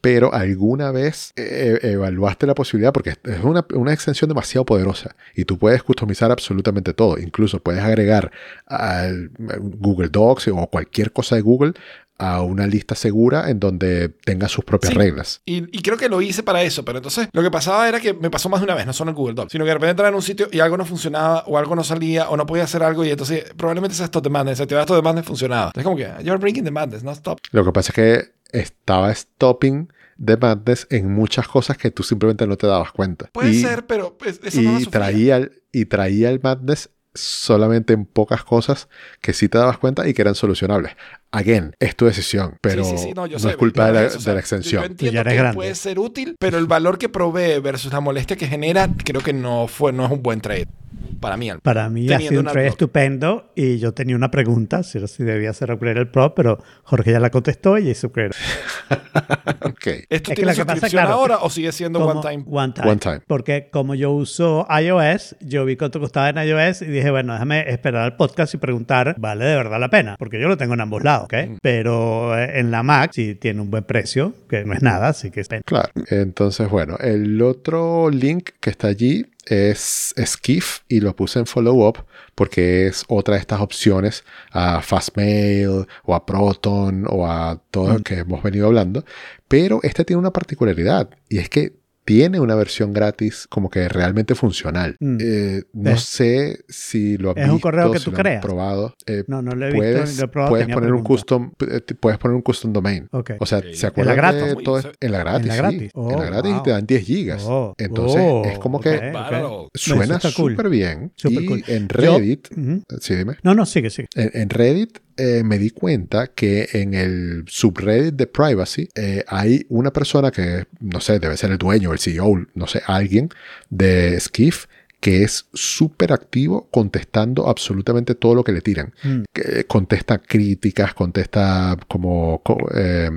Pero alguna vez eh, evaluaste la posibilidad, porque es es una, una extensión demasiado poderosa y tú puedes customizar absolutamente todo. Incluso puedes agregar al Google Docs o cualquier cosa de Google a una lista segura en donde tenga sus propias Sí. reglas. Y, y creo que lo hice para eso, pero entonces lo que pasaba era que me pasó más de una vez, no solo en Google Docs, sino que de repente entraba en un sitio y algo no funcionaba o algo no salía o no podía hacer algo y entonces probablemente sea stop demand, desactivar stop demand funcionaba. Es como que you're bringing the madness, no stop. Lo que pasa es que estaba stopping de madness en muchas cosas que tú simplemente no te dabas cuenta. Puede Y- ser, pero pues, eso no y sufría. traía, el, y traía el madness solamente en pocas cosas que sí te dabas cuenta y que eran solucionables. Again, es tu decisión, pero Sí, sí, sí, no, yo no sé, es culpa de la, es eso, o sea, de la Yo extensión. entiendo ya eres que grande. puede ser útil, pero el valor que provee versus la molestia que genera, creo que no fue, no es un buen trade. Para mí, al Para mí ha sido un trade estupendo y yo tenía una pregunta, si, si debía hacer upgrade el Pro, pero Jorge ya la contestó y hizo upgrade. Ok. ¿Esto Es que tiene que pasa, suscripción claro, ahora o sigue siendo Como one time? One time. One time. Porque como yo uso iOS, yo vi cuánto costaba en iOS y dije, bueno, déjame esperar al podcast y preguntar, ¿vale de verdad la pena? Porque yo lo tengo en ambos lados, ¿ok? Mm. Pero eh, en la Mac sí tiene un buen precio, que no es nada, así que es pena. Claro. Entonces, bueno, el otro link que está allí es Skiff y lo puse en follow up porque es otra de estas opciones a Fastmail o a Proton o a todo lo que hemos venido hablando. Pero este tiene una particularidad y es que tiene una versión gratis como que realmente funcional. Mm. Eh, no Es- sé si lo has es un visto, correo que si tú lo has creas. probado. Eh, No, no lo he visto, puedes, ni lo he probado. puedes poner un preguntas. custom eh, puedes poner un custom domain. Ok. O sea. ¿se acuerdan gratis? de Uy, todo? En la gratis, En la sí. gratis. Oh, en la gratis wow. te dan 10 gigas. Oh, Entonces, oh, es como ok, que suena está cool. súper bien. Súper y cool. en Yo- Reddit, Ujú. sí, dime. No, no, sigue, sigue. En, en Reddit eh, me di cuenta que en el subreddit de privacy eh, hay una persona que, no sé, debe ser el dueño, el CEO, no sé, alguien de Skiff que es súper activo contestando absolutamente todo lo que le tiran. Mm. Que contesta críticas, contesta como... co- eh,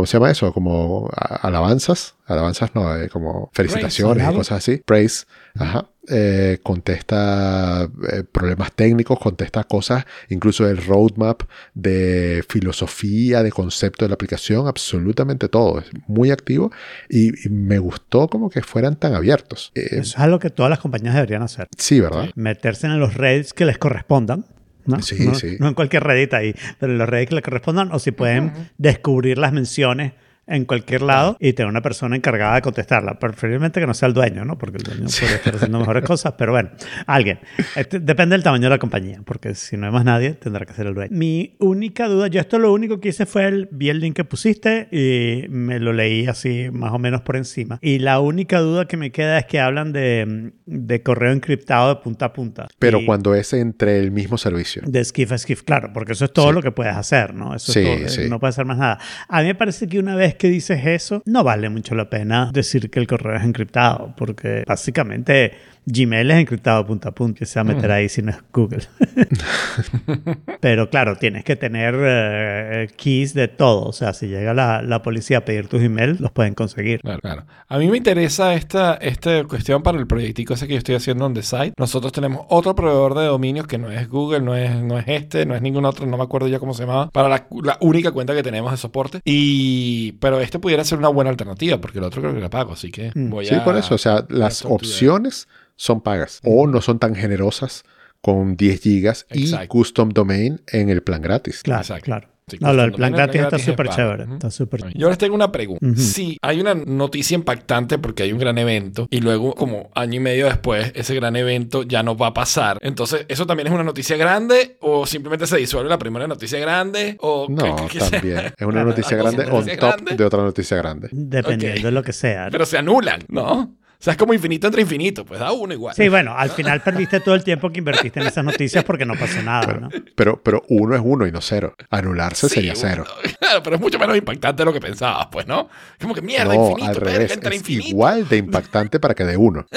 ¿Cómo se llama eso? Como alabanzas. Alabanzas no, eh, como felicitaciones y alabos. cosas así. Praise. Ajá. Eh, contesta eh, problemas técnicos, contesta cosas, incluso el roadmap de filosofía, de concepto de la aplicación, absolutamente todo. Es muy activo y, y me gustó como que fueran tan abiertos. Eh, Eso es algo que todas las compañías deberían hacer. sí, ¿verdad? Meterse en los reddits que les correspondan. ¿No? Sí, no, sí. no en cualquier reddit ahí, pero en los reddits que les correspondan o si pueden descubrir las menciones en cualquier lado y tener una persona encargada de contestarla. Preferiblemente que no sea el dueño, ¿no? Porque el dueño podría estar haciendo mejores cosas, pero bueno, alguien. Este, depende del tamaño de la compañía, porque si no hay más nadie, tendrá que ser el dueño. Mi única duda, yo esto lo único que hice fue el, vi el link que pusiste y me lo leí así más o menos por encima. Y la única duda que me queda es que hablan de, de correo encriptado de punta a punta. Pero Y- cuando es entre el mismo servicio. de skiff a skiff, claro, porque eso es todo Sí. lo que puedes hacer, ¿no? Eso Sí, es todo, eh, sí. no puedes hacer más nada. A mí me parece que una vez que dices eso, no vale mucho la pena decir que el correo es encriptado, porque básicamente Gmail es encriptado punta a punta, que se va a meter ahí si no es Google. Pero claro, tienes que tener eh, keys de todo, o sea, si llega la, la policía a pedir tus emails, los pueden conseguir. Claro, claro. A mí me interesa esta, esta cuestión para el proyectico ese que yo estoy haciendo en The Site. Nosotros tenemos otro proveedor de dominios que no es Google, no es, no es este, no es ningún otro, no me acuerdo ya cómo se llamaba, para la, la única cuenta que tenemos de soporte. Y, pero este pudiera ser una buena alternativa, porque el otro creo que la pago, así que Mm. voy Sí, a... por eso. O sea, las opciones son pagas o no son tan generosas con 10 gigas y Exacto. custom domain en el plan gratis. Claro, Exacto. claro. Sí, no, lo del plan gratis está es súper pago. chévere. Ujú. Está súper Yo les tengo una pregunta. Ujú. Si hay una noticia impactante porque hay un gran evento y luego como año y medio después ese gran evento ya no va a pasar, entonces ¿eso también es una noticia grande o simplemente se disuelve la primera noticia grande? O No, qué sea? también. Es una noticia grande on top grande. de otra noticia grande. Dependiendo Ok. de lo que sea. ¿no? Pero se anulan, ¿no? O sea, es como infinito entre infinito, pues da uno igual. Sí, bueno, al final perdiste todo el tiempo que invertiste en esas noticias porque no pasó nada, ¿no? Pero, pero uno es uno y no cero. Anularse Sí, sería cero. Claro, pero es mucho menos impactante de lo que pensabas, pues, ¿no? Como que mierda, No, infinito, al revés. entre Es infinito. igual de impactante para que de uno.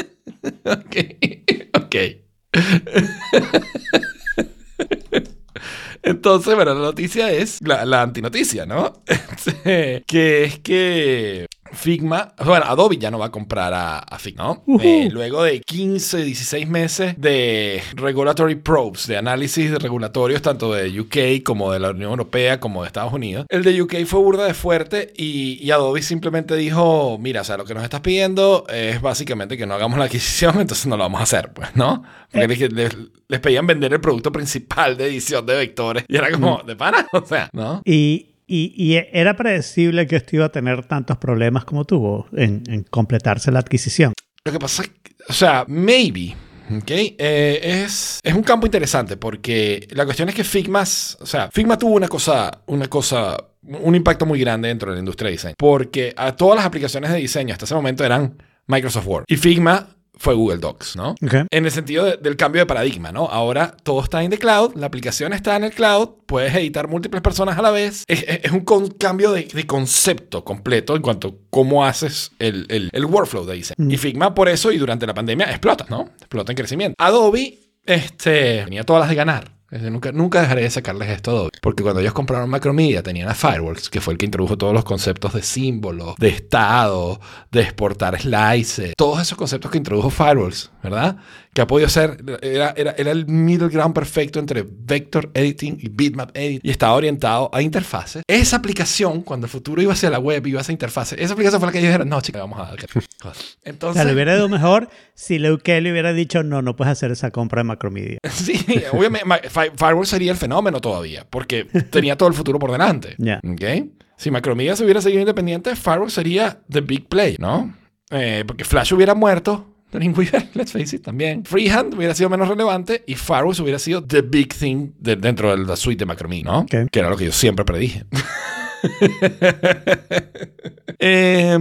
Ok. ok. Entonces, bueno, la noticia es la, la antinoticia, ¿no? Este, que es que Figma, bueno, Adobe ya no va a comprar a, a Figma, ¿no? Eh, luego de 15, 16 meses de regulatory probes, de análisis de regulatorios tanto de UK como de la Unión Europea como de Estados Unidos, el de UK fue burda de fuerte y, y Adobe simplemente dijo, mira, o sea, lo que nos estás pidiendo es básicamente que no hagamos la adquisición, entonces no lo vamos a hacer, pues, ¿no? Porque les, les- les pedían vender el producto principal de edición de vectores y era como, ¿de pana? O sea, ¿no? Y, y, era predecible que esto iba a tener tantos problemas como tuvo en, completarse la adquisición. Lo que pasa, es que- o sea, maybe. ¿ok? Eh, es, es un campo interesante porque la cuestión es que Figma, o sea, Figma tuvo una cosa, una cosa, un impacto muy grande dentro de la industria de diseño. Porque a todas las aplicaciones de diseño hasta ese momento eran Microsoft Word. Y Figma fue Google Docs, ¿no? Ok. En el sentido de- del cambio de paradigma, ¿no? Ahora todo está en the cloud, la aplicación está en el cloud, puedes editar múltiples personas a la vez. Es, es- es un con- cambio de, de concepto completo en cuanto a cómo haces el, el- el workflow de diseño. Mm. Y Figma por eso y durante la pandemia explota, ¿no? Explota en crecimiento. Adobe, este, tenía todas las de ganar. Nunca, nunca dejaré de sacarles esto a Adobe. Porque cuando ellos compraron Macromedia tenían a Fireworks, que fue el que introdujo todos los conceptos de símbolos, de estado, de exportar slices, todos esos conceptos que introdujo Fireworks, ¿verdad? Que ha podido ser, era, era, era el middle ground perfecto entre vector editing y bitmap editing y estaba orientado a interfaces. Esa aplicación, cuando el futuro iba hacia la web, iba hacia interfaces, esa aplicación fue la que ellos dijeron, no, chicas, vamos a dar. O Entonces, sea, le hubiera ido mejor si Kelly hubiera dicho, no, no puedes hacer esa compra de Macromedia. Sí, obviamente Firewall sería el fenómeno todavía, porque tenía todo el futuro por delante. Ya. ¿Ok? Si Macromedia se hubiera seguido independiente, Firewall sería the big play, ¿no? Eh, porque Flash hubiera muerto, Dreamweaver, let's face it, también. Freehand hubiera sido menos relevante y Firewall hubiera sido the big thing de- dentro de la suite de Macromedia, ¿no? Que era lo que yo siempre predije. Eh,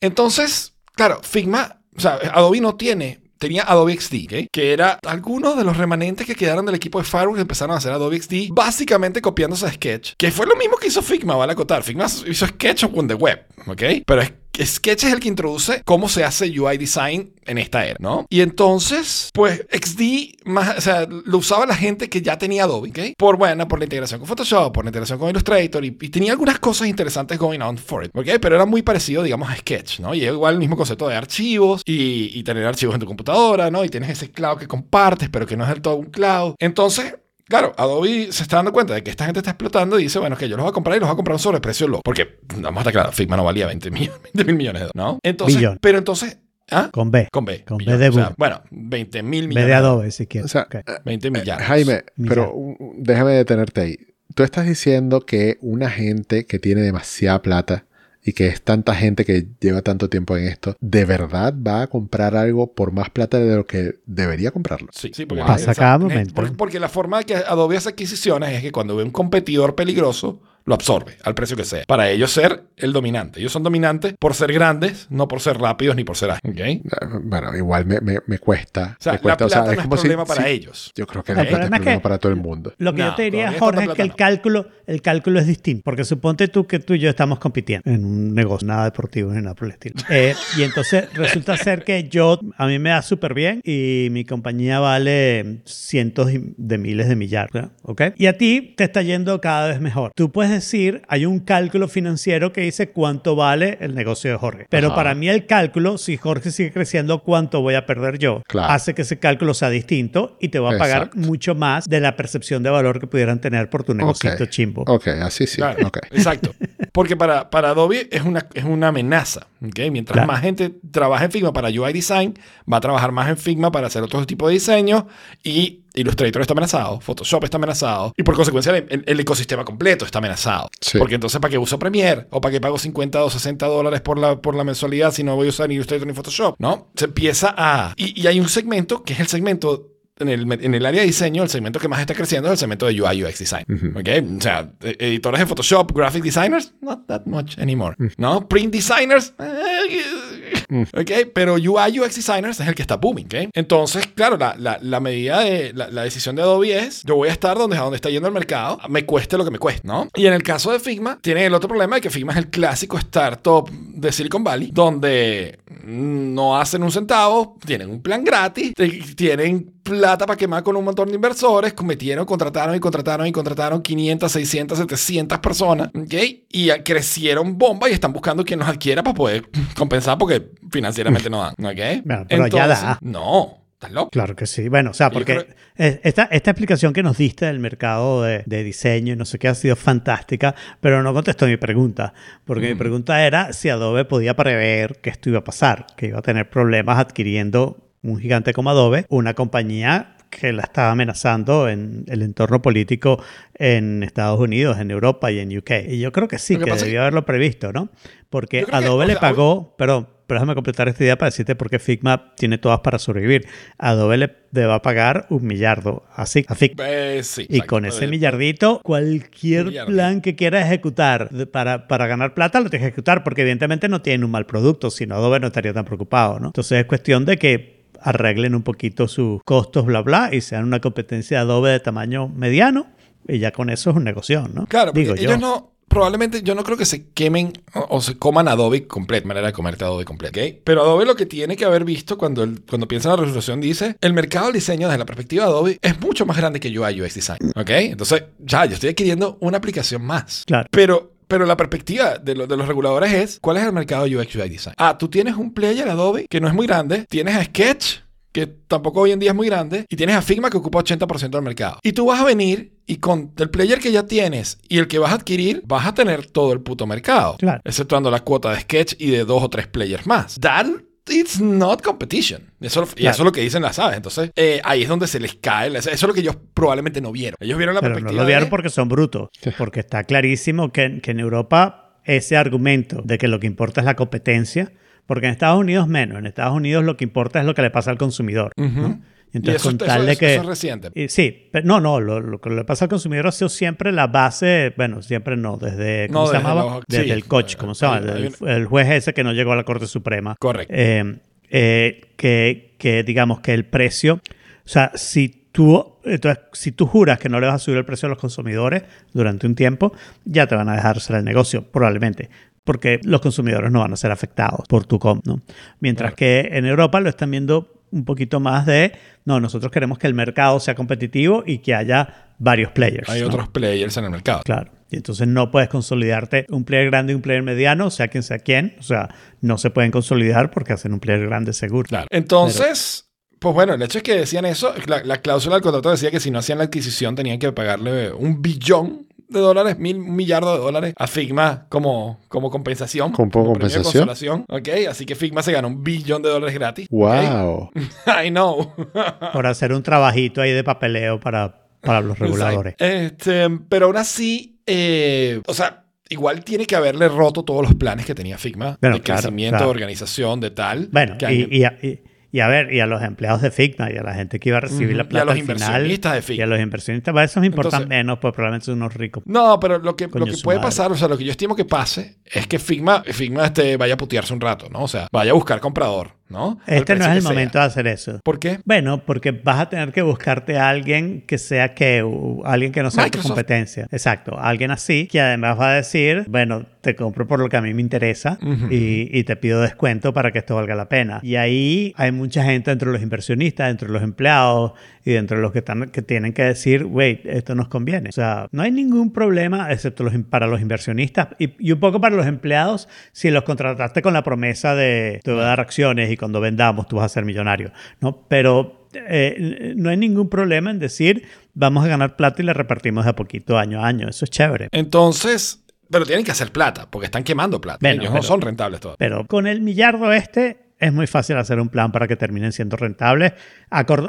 entonces, claro, Figma, o sea, Adobe no tiene tenía Adobe XD, ¿ok? que era algunos de los remanentes que quedaron del equipo de Fireworks que empezaron a hacer Adobe XD, básicamente copiándose a Sketch, que fue lo mismo que hizo Figma, vale acotar. Figma hizo Sketch on the web, ¿ok? Pero es Sketch es el que introduce cómo se hace UI design en esta era, ¿no? Y entonces, pues XD, más, o sea, lo usaba la gente que ya tenía Adobe, ¿ok? Por, bueno, por la integración con Photoshop, por la integración con Illustrator y, tenía algunas cosas interesantes going on for it, ¿ok? Pero era muy parecido, digamos, a Sketch, ¿no? Y igual el mismo concepto de archivos y, y tener archivos en tu computadora, ¿no? Y tienes ese cloud que compartes, pero que no es del todo un cloud. Entonces, Claro, Adobe se está dando cuenta de que esta gente está explotando y dice, bueno, es que yo los voy a comprar y los voy a comprar a un sobreprecio low. Porque, vamos a estar claros, Figma no valía 20 mil millones de dólares, ¿no? Entonces, Billón. pero entonces... ¿Ah? Con B. Con B. Con B de O sea, bueno, 20 mil B millones. de Adobe, si quieres. O sea, Ok. eh, 20 millones. Jaime, pero déjame detenerte ahí. Tú estás diciendo que una gente que tiene demasiada plata y que es tanta gente que lleva tanto tiempo en esto, ¿de verdad va a comprar algo por más plata de lo que debería comprarlo? Sí, sí, porque, Wow. Pasa cada momento. Porque, porque la forma que Adobe hace adquisiciones es que cuando ve un competidor peligroso, lo absorbe al precio que sea. Para ellos ser el dominante. Ellos son dominantes por ser grandes, no por ser rápidos ni por ser ágiles. Bueno, igual me, me- me cuesta. O sea, me la no es como si- problema para ellos. Yo creo que El la plata es problema es problema que- para todo el mundo. Lo que No, yo te diría, Jorge, es que el no. cálculo, el cálculo es distinto. Porque suponte tú que tú y yo estamos compitiendo en un negocio, nada deportivo ni nada por el estilo. Eh, y entonces resulta ser que yo, a mí me da súper bien y mi compañía vale cientos de miles de millares. ¿Ok? Y a ti te está yendo cada vez mejor. Tú puedes decir, hay un cálculo financiero que dice cuánto vale el negocio de Jorge. Pero Ajá. para mí el cálculo, si Jorge sigue creciendo, cuánto voy a perder yo, Claro. hace que ese cálculo sea distinto y te va a pagar Exacto. mucho más de la percepción de valor que pudieran tener por tu negocio Ok. chimbo. Ok, así sí. Claro, ok. exacto. Porque para, para Adobe es una, es una amenaza. ¿ok? Mientras Claro. más gente trabaja en Figma para UI Design, va a trabajar más en Figma para hacer otro tipo de diseño y Illustrator está amenazado, Photoshop está amenazado y por consecuencia el, ecosistema completo está amenazado. Sí. Porque entonces, ¿para qué uso Premiere? ¿O para qué pago 50 o 60 dólares por la, por la mensualidad si no voy a usar ni Illustrator ni Photoshop? ¿No? Se empieza a... Y, y hay un segmento que es el segmento... En el, en el área de diseño, el segmento que más está creciendo es el segmento de UI UX Design. ¿ok? O sea, e- editores de Photoshop, graphic designers, not that much anymore. ¿No? Print designers, eh, ¿ok? Pero UI UX designers es el que está booming. ¿ok? Entonces, claro, la, la, la medida de la, la decisión de Adobe es: yo voy a estar donde, a donde está yendo el mercado, me cueste lo que me cueste, ¿no? Y en el caso de Figma, tienen el otro problema de que Figma es el clásico startup de Silicon Valley, donde no hacen un centavo, tienen un plan gratis, tienen plata para quemar con un montón de inversores, cometieron, contrataron y contrataron y contrataron 500, 600, 700 personas, ¿ok? Y crecieron bomba y están buscando quien los adquiera para poder compensar porque financieramente no dan, ¿ok? Bueno, pero ya da. No, estás loco. Claro que sí. Bueno, o sea, porque creo- es- esta, esta explicación que nos diste del mercado de, de diseño y no sé qué ha sido fantástica, pero no contestó mi pregunta. Porque mi pregunta era si Adobe podía prever que esto iba a pasar, que iba a tener problemas adquiriendo un gigante como Adobe, una compañía que la estaba amenazando en el entorno político en Estados Unidos, en Europa y en UK. Y yo creo que sí, que que, debió haberlo previsto, ¿no? Porque Adobe o le sea, pagó, perdón, pero déjame completar esta idea para decirte por qué Figma tiene todas para sobrevivir. Adobe le, le va a pagar un millardo a, Sig- a Figma. Eh, sí, Y con ese millardito, cualquier plan que quiera ejecutar para, para ganar plata lo tienes que ejecutar, porque evidentemente no tienen un mal producto, si no Adobe no estaría tan preocupado, ¿no? Entonces es cuestión de que arreglen un poquito sus costos, bla, bla, y sean una competencia de Adobe de tamaño mediano, y ya con eso es un negocio, ¿no? Claro, Digo yo. ellos no, probablemente yo no creo que se quemen o, o se coman Adobe completo, manera de comerte Adobe completo, ¿ok? Pero Adobe lo que tiene que haber visto cuando, el- cuando piensa en la resolución dice, el mercado del diseño desde la perspectiva de Adobe es mucho más grande que UI UX Design, ¿ok? Entonces, ya, yo estoy adquiriendo una aplicación más. Claro. Pero, pero la perspectiva de, lo- de los reguladores es, ¿cuál es el mercado UX UI Design? Ah, tú tienes un player Adobe que no es muy grande, tienes a Sketch que tampoco hoy en día es muy grande, y tienes a Figma que ocupa 80% del mercado. Y tú vas a venir y con el player que ya tienes y el que vas a adquirir, vas a tener todo el puto mercado. Claro. Exceptuando la cuota de Sketch y de dos o tres players más. That it's not competition. Eso, y Claro. eso es lo que dicen las aves. Entonces, eh, ahí es donde se les cae. la- Eso es lo que ellos probablemente no vieron. Ellos vieron la Pero no perspectiva. lo vieron de- porque son brutos. Porque está clarísimo que, que en Europa ese argumento de que lo que importa es la competencia, porque en Estados Unidos menos. En Estados Unidos lo que importa es lo que le pasa al consumidor. ¿no? Entonces, Y eso- con eso tal de que. eso es reciente. Y sí, pero no, no, lo, lo que le pasa al consumidor ha sido siempre la base, bueno, siempre no, desde, ¿cómo No, se desde llamaba? los- desde sí, el coach, ¿cómo se llama? El, el juez ese que no llegó a la Corte Suprema. Correcto. Eh, eh, que, que digamos que el precio, o sea, si tú, entonces, si tú juras que no le vas a subir el precio a los consumidores durante un tiempo, ya te van a dejar hacer el negocio, probablemente porque los consumidores no van a ser afectados por tu com, ¿no? Mientras que en Europa lo están viendo un poquito más de, no, nosotros queremos que el mercado sea competitivo y que haya varios players. Hay ¿no? otros players en el mercado. Claro. Y entonces no puedes consolidarte un player grande y un player mediano, sea quien sea quien. O sea, no se pueden consolidar porque hacen un player grande seguro. Claro. Entonces, pues bueno, el hecho es que decían eso, la, la cláusula del contrato decía que si no hacían la adquisición tenían que pagarle un billón de dólares, mil, un millardo de dólares a Figma como, como compensación. Como de compensación. consolación, Ok, así que Figma se ganó un billón de dólares gratis. Wow. I know. Por hacer un trabajito ahí de papeleo para, para los reguladores. Este, pero aún así, eh, o sea, igual tiene que haberle roto todos los planes que tenía Figma Bueno, de claro, crecimiento, claro. de organización, de tal. Bueno, que y, han- y a, y- y a ver, y a los empleados de Figma y a la gente que iba a recibir la y a plata los al final, inversionistas de Figma. Y a los inversionistas, bueno, esos me importan Entonces- menos, pues probablemente son unos ricos. No, pero lo que, lo que puede madre. pasar, o sea, lo que yo estimo que pase es que Figma, Figma este, vaya a putearse un rato, ¿no? O sea, vaya a buscar comprador, ¿no? Este no es el sea. momento de hacer eso. ¿Por qué? Bueno, porque vas a tener que buscarte a alguien que sea que, alguien que no sea tu competencia. Exacto, alguien así que además va a decir, bueno, te compro por lo que a mí me interesa y, y te pido descuento para que esto valga la pena. Y ahí hay mucha gente entre los inversionistas, entre los empleados y dentro de los que, están, que tienen que decir, wait, esto nos conviene. O sea, no hay ningún problema, excepto los, para los inversionistas y, y un poco para los empleados, si los contrataste con la promesa de te voy a dar acciones y cuando vendamos tú vas a ser millonario. ¿no? Pero eh, no hay ningún problema en decir, vamos a ganar plata y la repartimos de a poquito año a año. Eso es chévere. Entonces, pero tienen que hacer plata, porque están quemando plata. Bueno, Ellos no son rentables todavía. Pero con el millardo este es muy fácil hacer un plan para que terminen siendo rentables.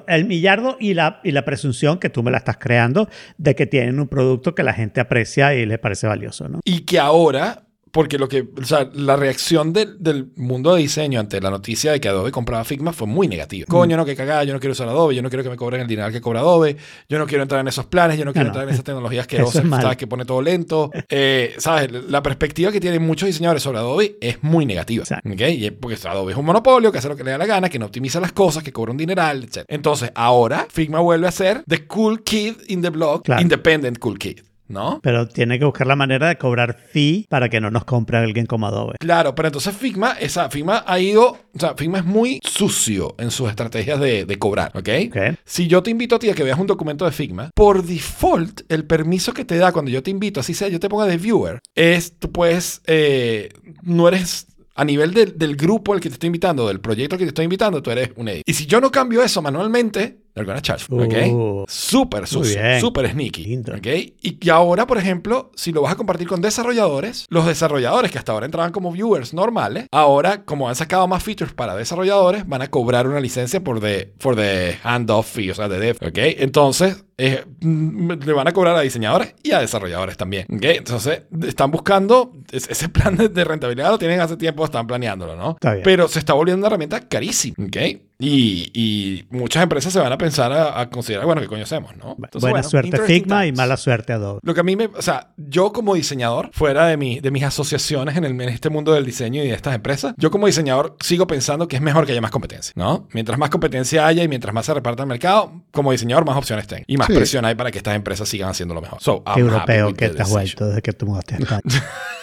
El millardo y la, y la presunción que tú me la estás creando de que tienen un producto que la gente aprecia y le parece valioso, ¿no? Y que ahora, porque lo que, o sea, la reacción del, del mundo de diseño ante la noticia de que Adobe compraba Figma fue muy negativa. Mm. Coño, no, que cagada, yo no quiero usar Adobe, yo no quiero que me cobren el dinero que cobra Adobe, yo no quiero entrar en esos planes, yo no quiero no. entrar en esas tecnologías que, es que pone todo lento. Eh, ¿Sabes? La perspectiva que tienen muchos diseñadores sobre Adobe es muy negativa. Exacto. ¿ok? Y es porque Adobe es un monopolio que hace lo que le da la gana, que no optimiza las cosas, que cobra un dineral, etc. Entonces, ahora Figma vuelve a ser the cool kid in the block, Claro. independent cool kid. ¿No? Pero tiene que buscar la manera de cobrar fee para que no nos compre alguien como Adobe. Claro, pero entonces Figma, esa Figma ha ido, o sea, Figma es muy sucio en sus estrategias de, de cobrar, ¿ok? Ok. Si yo te invito a ti a que veas un documento de Figma, por default, el permiso que te da cuando yo te invito, así sea, yo te ponga de viewer, es, tú puedes, eh, no eres... A nivel del, del grupo al que te estoy invitando, del proyecto al que te estoy invitando, tú eres un edit. Y si yo no cambio eso manualmente, they're gonna charge, ¿ok? Uh. Súper sucio, súper sneaky. Lindo. ¿ok? Y que ahora, por ejemplo, si lo vas a compartir con desarrolladores, los desarrolladores que hasta ahora entraban como viewers normales, ahora, como han sacado más features para desarrolladores, van a cobrar una licencia por the, for the handoff fee, o sea, de dev. ¿ok? Entonces, eh, mm, le van a cobrar a diseñadores y a desarrolladores también. ¿ok? Entonces, están buscando es- ese plan de, de rentabilidad, lo tienen hace tiempo, están planeándolo, ¿no? Está bien. Pero se está volviendo una herramienta carísima. ¿ok? Y, y muchas empresas se van a pensar a, a considerar, bueno, ¿qué coño hacemos? ¿no? Entonces, Buena bueno, suerte Figma y times. mala suerte Adobe. Lo que a mí me, o sea, yo como diseñador, fuera de, mi, de mis asociaciones en, el, en este mundo del diseño y de estas empresas, yo como diseñador sigo pensando que es mejor que haya más competencia, ¿no? Mientras más competencia haya y mientras más se reparta el mercado, como diseñador más opciones tengo. Y más Sí. presión hay para que estas empresas sigan haciendo lo mejor. So, Qué europeo que the te has decision. vuelto desde que te mudaste a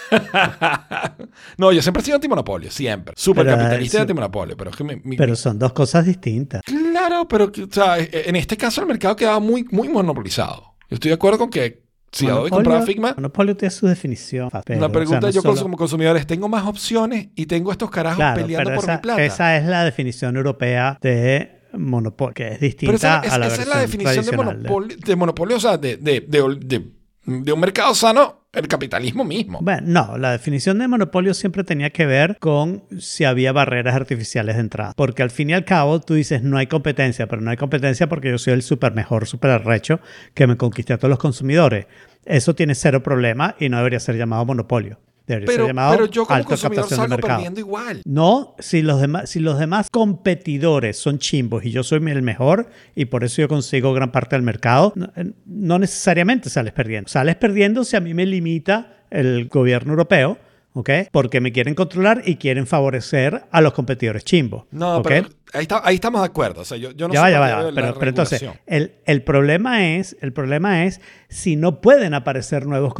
no, yo siempre he sido antimonopolio, siempre. Súper capitalista y eso- antimonopolio, pero es que mi- mi- Pero son dos cosas distintas. Claro, pero o sea, en este caso el mercado quedaba muy, muy monopolizado. Yo estoy de acuerdo con que si Adobe compraba Figma, Monopolio tiene su definición. pero, la o sea, pregunta no yo solo- como consumidor es, ¿tengo más opciones y tengo estos carajos Claro, peleando por esa, mi plata? esa es la definición europea de monopolio, que es distinta Pero esa, es, a la esa es la definición de monopolio, de monopolio, o sea, de, de, de- de- de un mercado sano, el capitalismo mismo. Bueno, no, la definición de monopolio siempre tenía que ver con si había barreras artificiales de entrada. Porque al fin y al cabo tú dices no hay competencia, pero no hay competencia porque yo soy el súper mejor, súper arrecho que me conquisté a todos los consumidores. Eso tiene cero problema y no debería ser llamado monopolio. Debería pero, ser llamado pero yo como alta consumidor captación salgo perdiendo igual. No, si los, demás, si los demás competidores son chimbos y yo soy el mejor y por eso yo consigo gran parte del mercado, no, eh, no necesariamente sales perdiendo. Sales perdiendo si a mí me limita el gobierno europeo, ¿ok? Porque me quieren controlar y quieren favorecer a los competidores chimbos. No, ¿ok? pero ahí, está- ahí estamos de acuerdo. O sea, yo, yo no ya sé va, ya va, Pero, pero entonces, el, el problema es, el problema es si no pueden aparecer nuevos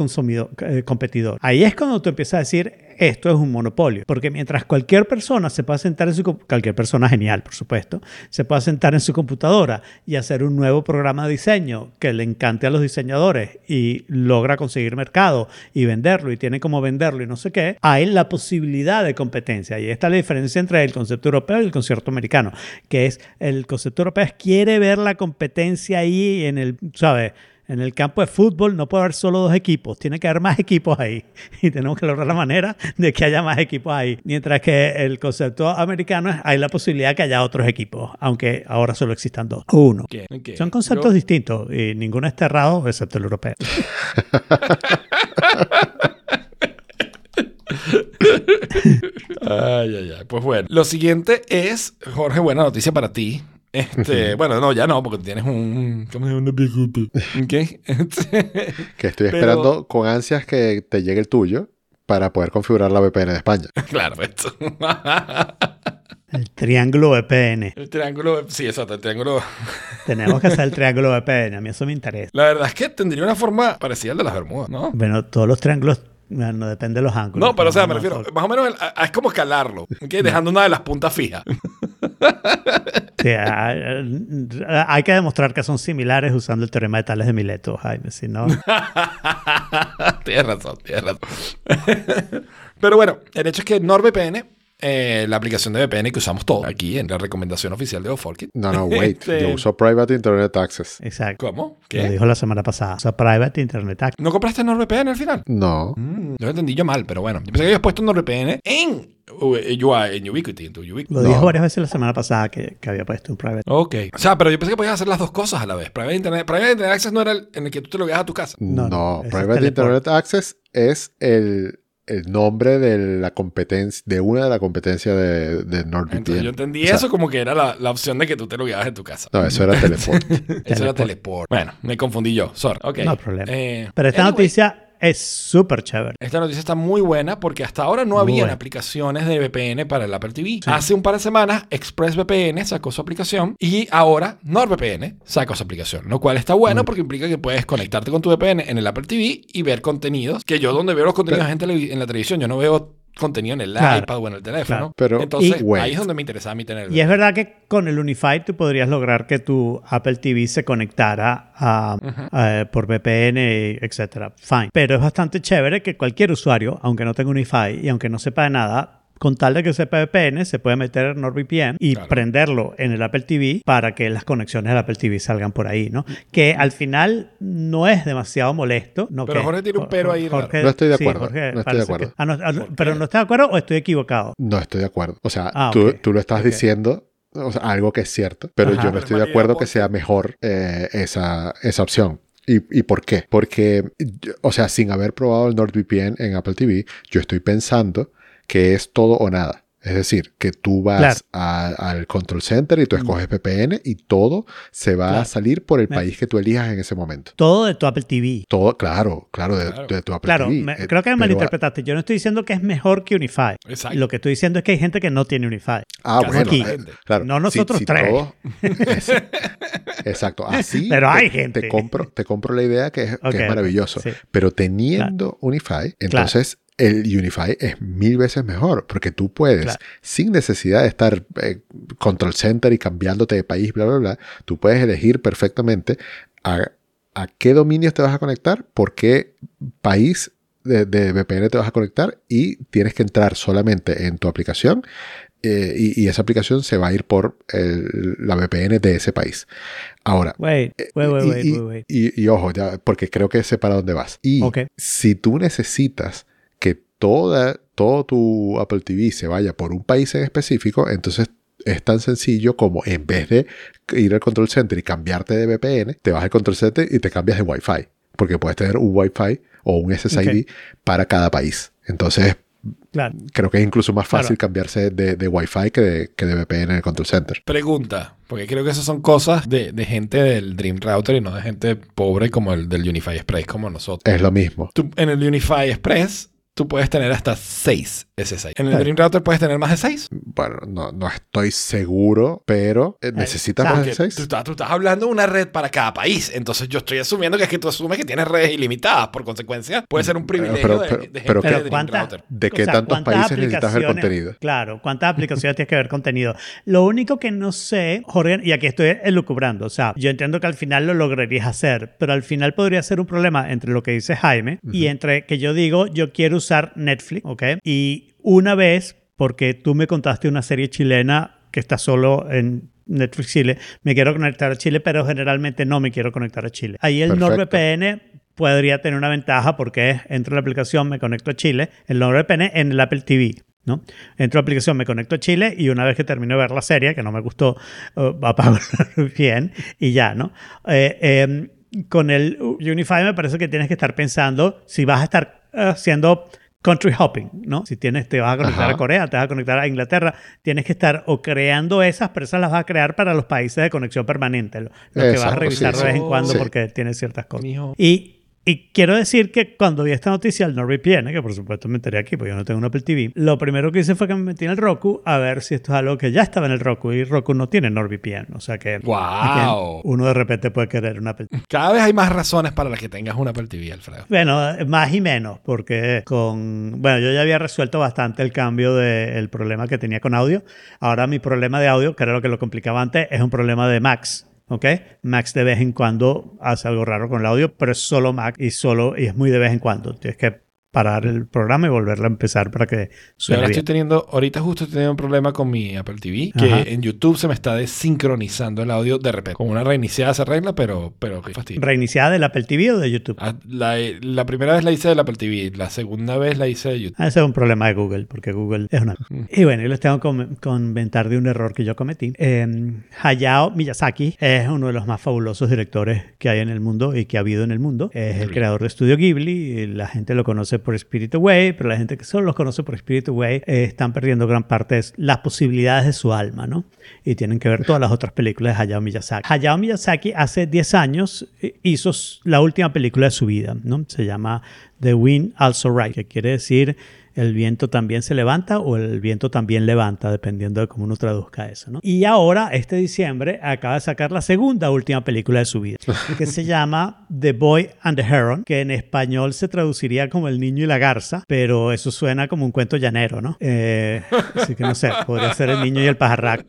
eh, competidores. Ahí es cuando tú empiezas a decir, esto es un monopolio. Porque mientras cualquier persona se pueda sentar en su... Cualquier persona genial, por supuesto. Se pueda sentar en su computadora y hacer un nuevo programa de diseño que le encante a los diseñadores y logra conseguir mercado y venderlo y tiene como venderlo y no sé qué, hay la posibilidad de competencia. Y ahí está la diferencia entre el concepto europeo y el concepto americano, que es el concepto europeo quiere ver la competencia ahí en el, ¿sabes? En el campo de fútbol no puede haber solo dos equipos, tiene que haber más equipos ahí. Y tenemos que lograr la manera de que haya más equipos ahí. Mientras que el concepto americano es hay la posibilidad que haya otros equipos, aunque ahora solo existan dos o uno. Son conceptos Yo- distintos y ninguno está errado excepto el europeo. Ay, ay, ay. Pues bueno. Lo siguiente es, Jorge, buena noticia para ti. Este, bueno, no, ya no, porque tienes un. ¿Cómo. Este, Que estoy Pero- esperando con ansias que te llegue el tuyo para poder configurar la VPN de España. claro, esto. El triángulo VPN. el triángulo. Sí, exacto, el triángulo. Tenemos que hacer el triángulo VPN. A mí eso me interesa. La verdad es que tendría una forma parecida al de las Bermudas, ¿no? Bueno, todos los triángulos, bueno, depende de los ángulos. No, pero o sea, me refiero, más o menos el- a- a- es como escalarlo, ¿ok? dejando una de las puntas fijas. Sí, hay, hay que demostrar que son similares usando el teorema de Tales de Mileto, Jaime. Si no, tienes razón, tienes razón. Pero bueno, el hecho es que NordVPN, eh, la aplicación de VPN que usamos todos aquí en la recomendación oficial de Oforkit. No, no, wait. Este- Yo uso Private Internet Access. exacto. ¿Cómo? Lo ¿Qué? dijo la semana pasada. O sea, Private Internet Access. ¿No compraste NordVPN al final? No. Mm, lo entendí yo mal, pero bueno. Yo pensé que habías puesto NordVPN en, eh, UI, en Ubiquiti, en tu Ubiquiti. Lo No. dijo varias veces la semana pasada que, que había puesto un Private. Ok. O sea, pero yo pensé que podías hacer las dos cosas a la vez. Private Internet, Private Internet Access no era el en el que tú te lo a tu casa. No, No, Private. Internet Access es el, el nombre de la competencia, de una de la competencia de, de NordVPN. Entonces yo entendí O sea, eso como que era la, la opción de que tú te lo en tu casa. No, eso era Teleport. Eso era Teleport. Bueno, me confundí yo. Sorry. Ok. No hay problema. Eh, Pero esta anyway, noticia es súper chévere. Esta noticia está muy buena porque hasta ahora no Muy habían buena. aplicaciones de VPN para el Apple TV. Hace un par de semanas ExpressVPN sacó su aplicación y ahora NordVPN sacó su aplicación, lo cual está bueno porque implica que puedes conectarte con tu VPN en el Apple TV y ver contenidos, que yo donde veo los contenidos en, tele- en la televisión, yo no veo contenido en el Claro. iPad o en el teléfono. Claro. Pero- Entonces, ahí es donde me interesaba a mí tener Y es verdad que con el Unify tú podrías lograr que tu Apple TV se conectara a, eh, por VPN, etcétera. Fine. Pero es bastante chévere que cualquier usuario, aunque no tenga Unify y aunque no sepa de nada, con tal de que sepa VPN, se puede meter en NordVPN y Claro. prenderlo en el Apple TV para que las conexiones del Apple TV salgan por ahí, ¿no? Que al final no es demasiado molesto. ¿no? Pero Que- Jorge tiene un pero ahí. Jorge- No estoy de sí, acuerdo, Jorge no estoy de parece acuerdo. que- ah, no, ah, ¿Por pero no estás de acuerdo o estoy equivocado. No estoy de acuerdo. O sea, Ah, tú, tú lo estás diciendo, o sea, algo que es cierto, pero Ajá. yo no estoy de acuerdo que sea mejor eh, esa, esa opción. ¿Y, ¿Y por qué? Porque, o sea, sin haber probado el NordVPN en Apple TV, yo estoy pensando que es todo o nada. Es decir, que tú vas Claro. a- al control center y tú escoges VPN y todo se va Claro. a salir por el país que tú elijas en ese momento. Todo de tu Apple TV. Todo, claro, claro, de, Claro. de tu Apple Claro, TV. me- Eh, creo que me malinterpretaste. Yo no estoy diciendo que es mejor que Unify. Exacto. Lo que estoy diciendo es que hay gente que no tiene Unify. Ah, Caso bueno, aquí. eh, claro. No nosotros tres. es- exacto. Así. Pero hay te, gente. Te compro, te compro la idea que es, que maravilloso. sí. Pero teniendo Unify, entonces el Unify es mil veces mejor porque tú puedes, Claro. sin necesidad de estar eh, control center y cambiándote de país, bla, bla, bla, tú puedes elegir perfectamente a, a qué dominios te vas a conectar, por qué país de, de VPN te vas a conectar y tienes que entrar solamente en tu aplicación eh, y, y esa aplicación se va a ir por el- la VPN de ese país. Ahora, Wait, wait, wait, y, y- ojo, ya, porque creo que sé para dónde vas. Y Ok. si tú necesitas toda, todo tu Apple TV se vaya por un país en específico, entonces es tan sencillo como en vez de ir al control center y cambiarte de VPN, te vas al control center y te cambias de Wi-Fi. Porque puedes tener un Wi-Fi o un SSID para cada país. Entonces, Claro. creo que es incluso más fácil Claro. cambiarse de, de Wi-Fi que de, que de VPN en el control center. Pregunta, porque creo que esas son cosas de, de gente del Dream Router y no de gente pobre como el del Unify Express, como nosotros. Es lo mismo. Tú, en el Unify Express tú puedes tener hasta 6 SSID. En el. Dream Router puedes tener más de 6. Bueno, no, no estoy seguro, pero eh, ¿necesitas o sea, más de Tú 6? estás, tú estás hablando de una red para cada país. Entonces yo estoy asumiendo que es que tú asumes que tienes redes ilimitadas. Por consecuencia, puede ser un privilegio pero- de, pero- de gente pero de Dream ¿cuántas- Router. ¿De o qué sea, tantos ¿cuántas países necesitas ver contenido? Claro, ¿cuántas aplicaciones tienes que ver contenido? Lo único que no sé, Jorge, y aquí estoy elucubrando, o sea, yo entiendo que al final lo lograrías hacer, pero al final podría ser un problema entre lo que dice Jaime y entre que yo digo, yo quiero usar Netflix, ¿ok? Y una vez, porque tú me contaste una serie chilena que está solo en Netflix Chile, me quiero conectar a Chile, pero generalmente no me quiero conectar a Chile. Ahí el Perfecto. NordVPN podría tener una ventaja porque es, entro a la aplicación, me conecto a Chile, el NordVPN en el Apple TV. ¿no? Entro a la aplicación, me conecto a Chile y una vez que termino de ver la serie, que no me gustó, eh, apago VPN y ya, ¿no? Eh, eh, con el Unify me parece que tienes que estar pensando si vas a estar eh, haciendo country hopping, ¿no? Si tienes, te vas a conectar Ajá. a Corea, te vas a conectar a Inglaterra, tienes que estar o creando esas, pero esas las vas a crear para los países de conexión permanente, lo, lo que vas a revisar sí, de vez sí. en cuando Sí. porque tiene ciertas cosas. Mijo. Y, y quiero decir que cuando vi esta noticia del NordVPN, que por supuesto me enteré aquí porque yo no tengo un Apple TV, lo primero que hice fue que me metí en el Roku a ver si esto es algo que ya estaba en el Roku y Roku no tiene NordVPN. O sea que Wow. uno de repente puede querer un Apple TV. Cada vez hay más razones para las que tengas un Apple TV, Alfredo. Bueno, más y menos, porque con. Bueno, yo ya había resuelto bastante el cambio del problema que tenía con audio. Ahora mi problema de audio, que era lo que lo complicaba antes, es un problema de Max. ¿Ok? Max de vez en cuando hace algo raro con el audio, pero es solo Mac y solo y es muy de vez en cuando. Tienes que parar el programa y volverlo a empezar para que suene ahora bien. estoy teniendo, ahorita justo estoy teniendo un problema con mi Apple TV, que Ajá. en YouTube se me está desincronizando el audio de repente. Con una reiniciada se arregla, pero, pero qué fastidio. ¿Reiniciada del Apple TV o de YouTube? Ah, La, la primera vez la hice del Apple TV, la segunda vez la hice de YouTube. Ah, ese es un problema de Google, porque Google es una... Y bueno, yo les tengo que comentar de un error que yo cometí. Eh, Hayao Miyazaki es uno de los más fabulosos directores que hay en el mundo y que ha habido en el mundo. Es el creador de Studio Ghibli. y la gente lo conoce por Spirit Away, pero la gente que solo los conoce por Spirit Away eh, están perdiendo gran parte de las posibilidades de su alma, ¿no? Y tienen que ver todas las otras películas de Hayao Miyazaki. Hayao Miyazaki hace 10 años eh, hizo la última película de su vida, ¿no? Se llama The Wind Also Right, que quiere decir el viento también se levanta o el viento también levanta, dependiendo de cómo uno traduzca eso. ¿no? Y ahora, este diciembre, acaba de sacar la segunda última película de su vida, que se llama The Boy and the Heron, que en español se traduciría como El niño y la garza, pero eso suena como un cuento llanero, ¿no? Eh, así que no sé, podría ser El niño y el pajarraco.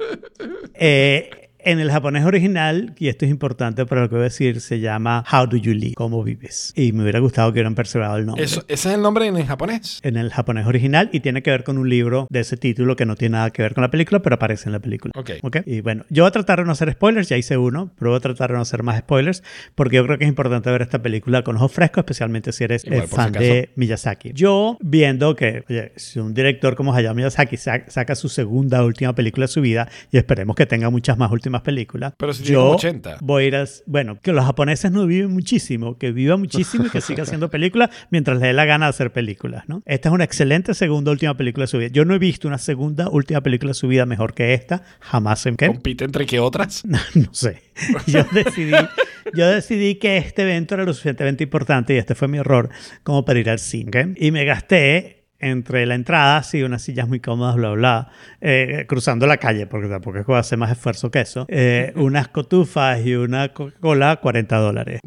Eh, en el japonés original, y esto es importante para lo que voy a decir, se llama How Do You Live? ¿Cómo vives? Y me hubiera gustado que hubieran preservado el nombre. Eso, ese es el nombre en japonés. En el japonés original y tiene que ver con un libro de ese título que no tiene nada que ver con la película, pero aparece en la película. Ok. Y bueno, yo voy a tratar de no hacer spoilers, ya hice uno, pero voy a tratar de no hacer más spoilers, porque yo creo que es importante ver esta película con ojos frescos, especialmente si eres Igual, eh, fan si de Miyazaki. Yo, viendo que, oye, si un director como Hayao Miyazaki sa- saca su segunda última película de su vida, y esperemos que tenga muchas más últimas películas, Pero si yo como 80. voy a ir a, bueno, que los japoneses no viven muchísimo, que viva muchísimo y que siga haciendo películas mientras le dé la gana de hacer películas, ¿no? Esta es una excelente segunda última película de su vida. Yo no he visto una segunda última película de su vida mejor que esta, jamás en que ¿Compite entre qué otras? no sé. Yo decidí, yo decidí que este evento era lo suficientemente importante y este fue mi error como para ir al cine. Y me gasté entre la entrada, sí, unas sillas muy cómodas, bla, bla, eh, cruzando la calle, porque tampoco es que hacer más esfuerzo que eso, eh, unas cotufas y una Coca-Cola, 40 dólares.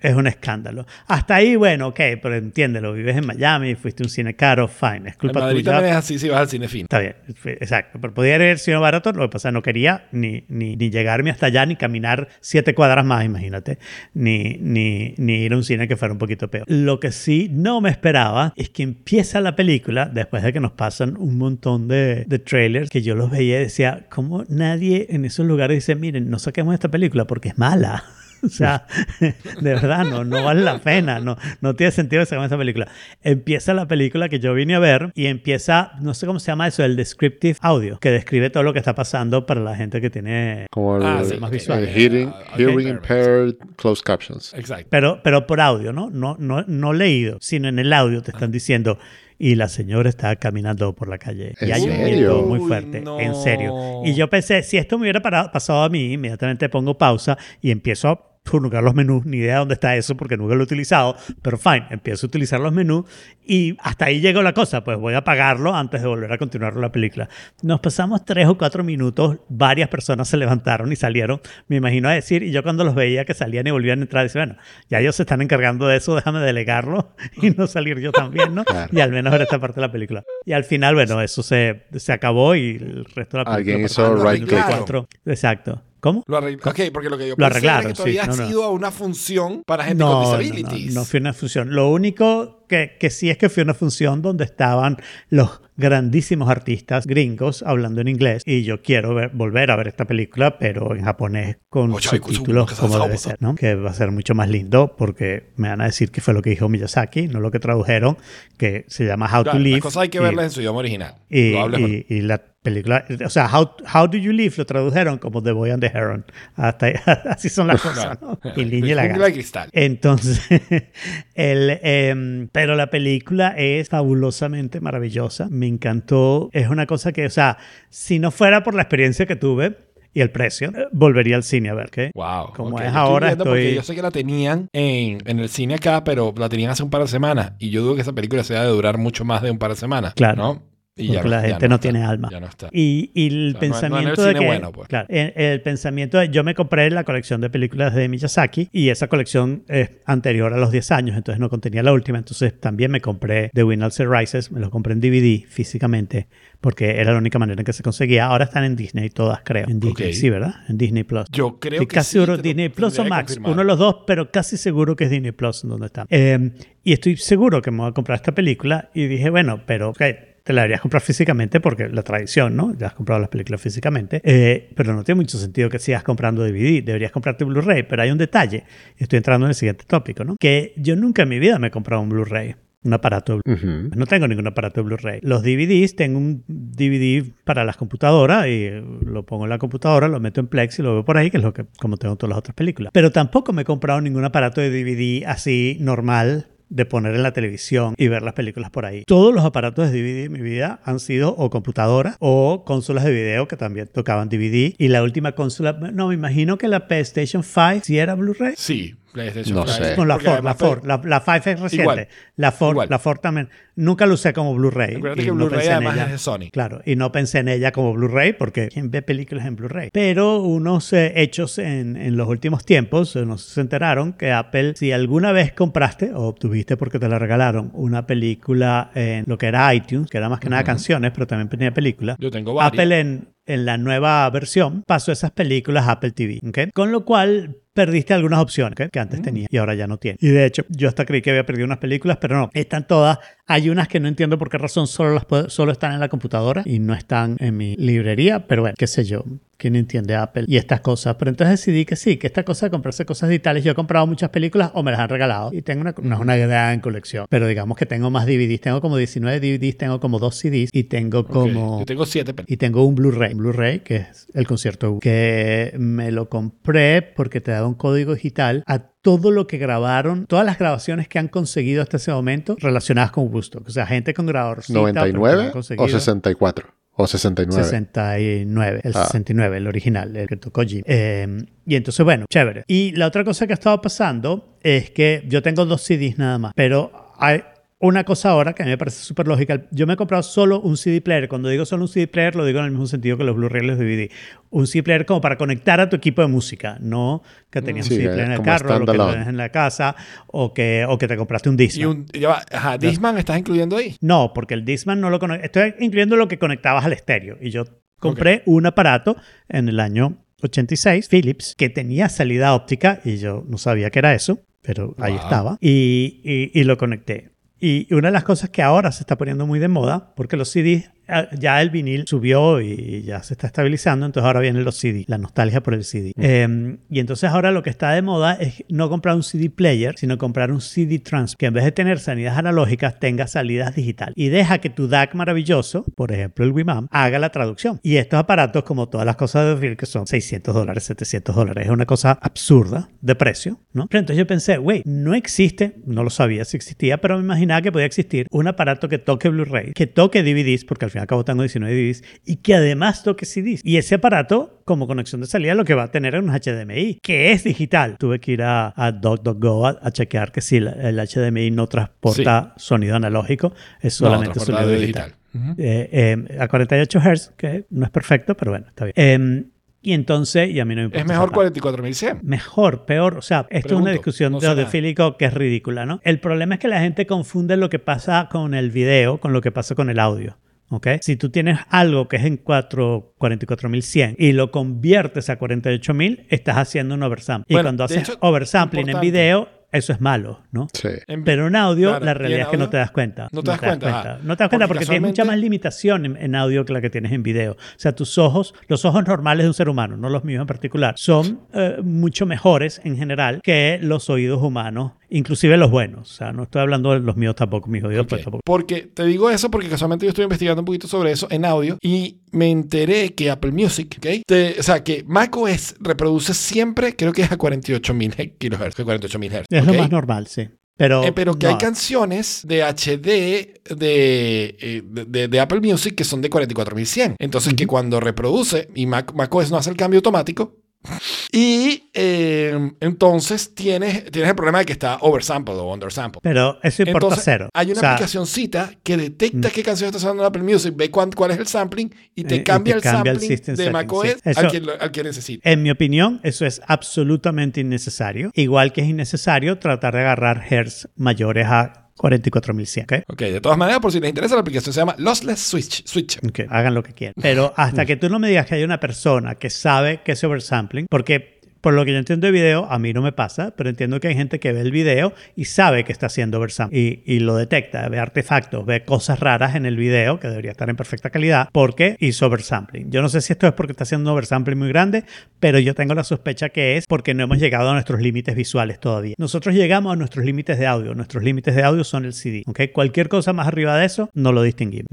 Es un escándalo. Hasta ahí, bueno, ok, pero entiéndelo, vives en Miami, fuiste a un cine caro, fine, es En culpa Madrid tuya. también es así si vas al cine fin. Está bien, exacto. Pero podía haber sido barato, lo que pasa no quería ni, ni, ni llegarme hasta allá, ni caminar siete cuadras más, imagínate, ni, ni, ni ir a un cine que fuera un poquito peor. Lo que sí no me esperaba es que empieza la película, después de que nos pasan un montón de, de trailers, que yo los veía y decía, ¿cómo nadie en esos lugares dice, miren, no saquemos esta película porque es mala? O sea, de verdad, no, no vale la pena, no, no tiene sentido haga esta película. Empieza la película que yo vine a ver y empieza, no sé cómo se llama eso, el descriptive audio, que describe todo lo que está pasando para la gente que tiene... Como el, Ah, sí, más ok. visual. el hearing, Ah, ok, hearing impaired closed captions. Exacto. Pero, pero por audio, ¿no? No, no, no leído, sino en el audio te están diciendo... Y la señora está caminando por la calle. Y ¿En hay un serio? viento muy Uy, fuerte. no. En serio. Y yo pensé, si esto me hubiera parado- pasado a mí, inmediatamente pongo pausa y empiezo a jugar los menús, ni idea de dónde está eso porque nunca lo he utilizado, pero fine, empiezo a utilizar los menús y hasta ahí llegó la cosa, pues voy a apagarlo antes de volver a continuar la película. Nos pasamos tres o cuatro minutos, varias personas se levantaron y salieron, me imagino a decir, y yo cuando los veía que salían y volvían a entrar, decía, bueno, ya ellos se están encargando de eso, déjame delegarlo y no salir yo también, ¿no? Claro. Y al menos ver esta parte de la película. Y al final, bueno, eso se, se acabó y el resto de la película... Alguien hizo right click. 24. Exacto. ¿Cómo? Lo arregl- ok, porque lo que yo Lo arreglaron, que todavía sí, no, ha no. sido una función para gente no, con no, disabilities. No, no fue una función. Lo único que, que sí es que fue una función donde estaban los grandísimos artistas gringos hablando en inglés y yo quiero ver- volver a ver esta película pero en japonés con subtítulos como debe ser, ¿no? Que va a ser mucho más lindo porque me van a decir que fue lo que dijo Miyazaki, no lo que tradujeron, que se llama How Claro, to Live. las cosas hay que verlas en su idioma original. y, y- y la película, o sea, How, How Do You Live lo tradujeron como The Boy and the Heron. Hasta, así son las cosas, ¿no? Y Niña la cristal. Entonces, el, em, pero la película es fabulosamente maravillosa. Me encantó. Es una cosa que, o sea, si no fuera por la experiencia que tuve y el precio, eh, volvería al cine a ver qué. Wow. Como es Yo ahora, viendo porque estoy- Yo sé que la tenían en, en el cine acá, pero la tenían hace un par de semanas. Y yo dudo que esa película se ha de durar mucho más de un par de semanas. Claro. ¿no? Y Porque la gente no está. tiene alma. Ya no está. Y, y el O sea, no- no en el pensamiento de que, bueno, pues. claro, el, el pensamiento de, yo me compré la colección de películas de Miyazaki y esa colección es anterior a los 10 años, entonces no contenía la última, entonces también me compré The Wind Also Rises, me lo compré en DVD físicamente porque era la única manera en que se conseguía. Ahora están en Disney todas, creo. En Disney, Ok. sí, ¿verdad? En Disney Plus. Yo creo Estoy que casi sí, seguro Disney Plus o Max, uno de los dos, pero casi seguro que es Disney Plus donde está. Eh, y estoy seguro que me voy a comprar esta película y dije, bueno, pero ok, te la deberías comprar físicamente porque la tradición, ¿no? Ya has comprado las películas físicamente, Eh, pero no tiene mucho sentido que sigas comprando DVD, deberías comprarte Blu-ray, pero hay un detalle, estoy entrando en el siguiente tópico, ¿no? Que yo nunca en mi vida me he comprado un Blu-ray, un aparato de Ujú. no tengo ningún aparato de Blu-ray. Los DVDs, tengo un DVD para las computadoras y lo pongo en la computadora, lo meto en Plex y lo veo por ahí, que es lo que como tengo todas las otras películas. Pero tampoco me he comprado ningún aparato de DVD así normal de poner en la televisión y ver las películas por ahí. Todos los aparatos de DVD en mi vida han sido o computadoras o consolas de video que también tocaban DVD. Y la última consola, no, me imagino que la PlayStation 5 sí era Blu-ray. Sí, PlayStation No Five. sé. Con la Porque Ford, la Ford. La, la 5 es reciente. Igual. La Ford, Igual. la Ford también. Nunca lo usé como Blu-ray. Acuérdate que no Blu-ray además ella. es de Sony. Claro, y no pensé en ella como Blu-ray porque ¿quién ve películas en Blu-ray? Pero unos eh, hechos en, en los últimos tiempos, eh, nos enteraron que Apple, si alguna vez compraste o obtuviste porque te la regalaron una película en lo que era iTunes, que era más que nada canciones, pero también tenía películas, Yo tengo varias. Apple en, en la nueva versión pasó esas películas a Apple TV, ¿ok? Con lo cual perdiste algunas opciones que antes Mm. tenía y ahora ya no tiene. Y de hecho, yo hasta creí que había perdido unas películas, pero no, están todas. Hay unas que no entiendo por qué razón solo, las puedo- solo están en la computadora y no están en mi librería, pero bueno, qué sé yo. ¿Quién entiende Apple y estas cosas? Pero entonces decidí que sí, que esta cosa de comprarse cosas digitales, yo he comprado muchas películas o me las han regalado y tengo una, no es una gran colección, pero digamos que tengo más DVDs, tengo como 19 DVDs, tengo como dos CDs y tengo como... Yo tengo siete películas. Y tengo un Blu-ray, Blu-ray que es el concierto que me lo compré porque te da un código digital a todo lo que grabaron, todas las grabaciones que han conseguido hasta ese momento relacionadas con Woodstock. O sea, gente con que han ¿99 o conseguido. 64? O 69. 69, el Ah. 69, el original, el que tocó Jim. Eh, y entonces, bueno, chévere. Y la otra cosa que ha estado pasando es que yo tengo dos CDs nada más, pero hay una cosa ahora que a mí me parece súper lógica. Yo me he comprado solo un CD player. Cuando digo solo un CD player, lo digo en el mismo sentido que los Blu-ray y los DVD. Un CD player como para conectar a tu equipo de música, no que tenías Sí, un CD player en el carro, o lo que tienes en la casa, o que, o que te compraste un disco. Y un, ya va, ajá, Disman estás incluyendo ahí. No, porque el Discman no lo conecto. Estoy incluyendo lo que conectabas al estéreo. Y yo compré un aparato en el año 86, Philips, que tenía salida óptica y yo no sabía que era eso, pero ahí Wow. estaba. Y, y- y lo conecté. Y una de las cosas que ahora se está poniendo muy de moda, porque los CDs, ya el vinil subió y ya se está estabilizando, entonces ahora vienen los CD, la nostalgia por el CD. Eh, y entonces ahora lo que está de moda es no comprar un CD player, sino comprar un CD transfer, que en vez de tener salidas analógicas, tenga salidas digitales. Y deja que tu DAC maravilloso, por ejemplo el Wimam, haga la traducción. Y estos aparatos, como todas las cosas de que son 600 dólares, 700 dólares, es una cosa absurda de precio, ¿no? Pero entonces yo pensé, güey, no existe, no lo sabía si existía, pero me imaginaba que podía existir un aparato que toque Blu-ray, que toque DVDs, porque al final al cabo tengo 19 DVDs, y que además toque CDs. Y ese aparato, como conexión de salida, lo que va a tener es un HDMI, que es digital. Tuve que ir a, a DuckDuckGo a, a chequear que si el, el HDMI no transporta sonido analógico, es No, solamente transportado sonido de digital. Ujú. Eh, eh, a 48 Hz, que no es perfecto, pero bueno, está bien. Eh, y entonces, y a mí no me importa. Es mejor esa parte. 44100. Mejor, peor, o sea, esto es Pregunto, una discusión no de audiofílico que es ridícula, ¿no? El problema es que la gente confunde lo que pasa con el video con lo que pasa con el audio. ¿Ok? Si tú tienes algo que es en 4 44100 y lo conviertes a 48000, estás haciendo un oversample. Y cuando haces hecho, oversampling en video, eso es malo, ¿no? Sí. En- Pero en audio, Claro, la realidad es que no te das cuenta. no te das cuenta, ajá. No te das cuenta Porque porque, tienes mucha más limitación en, en audio que la que tienes en video. O sea, tus ojos, los ojos normales de un ser humano, no los míos en particular, son eh, mucho mejores en general que los oídos humanos, inclusive los buenos. O sea, no estoy hablando de los míos tampoco, mis Ok. pues tampoco. Porque te digo eso porque casualmente yo estoy investigando un poquito sobre eso en audio y me enteré que Apple Music, ¿ok? Te- o sea, que macOS reproduce siempre, creo que es a 48.000 kHz, 48.000 Hz. Es lo más normal, sí. Pero, Eh, pero que no, hay canciones de HD de, eh, de, de Apple Music que son de 44.100. Entonces, que cuando reproduce y Mac, macOS no hace el cambio automático. Y eh, entonces tienes, tienes el problema de que está oversampled o undersampled. pero eso importa Entonces, cero. hay una O sea, aplicacioncita que detecta qué canción está sonando en Apple Music, ve cuán- cuál es el sampling y te Eh, y cambia te el cambia el sampling de macOS sí. Al, que, lo- al que necesita. En mi opinión, eso es absolutamente innecesario. Igual que es innecesario tratar de agarrar hertz mayores a 44100. ¿ok? Ok, de todas maneras, por si les interesa, la aplicación se llama Lossless Switch. Switch. Ok, hagan lo que quieran. Pero hasta que tú no me digas que hay una persona que sabe que es oversampling, porque por lo que yo entiendo de video, a mí no me pasa, pero entiendo que hay gente que ve el video y sabe que está haciendo oversampling y, y lo detecta, ve artefactos, ve cosas raras en el video que debería estar en perfecta calidad porque hizo oversampling. Yo no sé si esto es porque está haciendo un oversampling muy grande, pero yo tengo la sospecha que es porque no hemos llegado a nuestros límites visuales todavía. Nosotros llegamos a nuestros límites de audio. Nuestros límites de audio son el CD. ¿ok? Cualquier cosa más arriba de eso no lo distinguimos.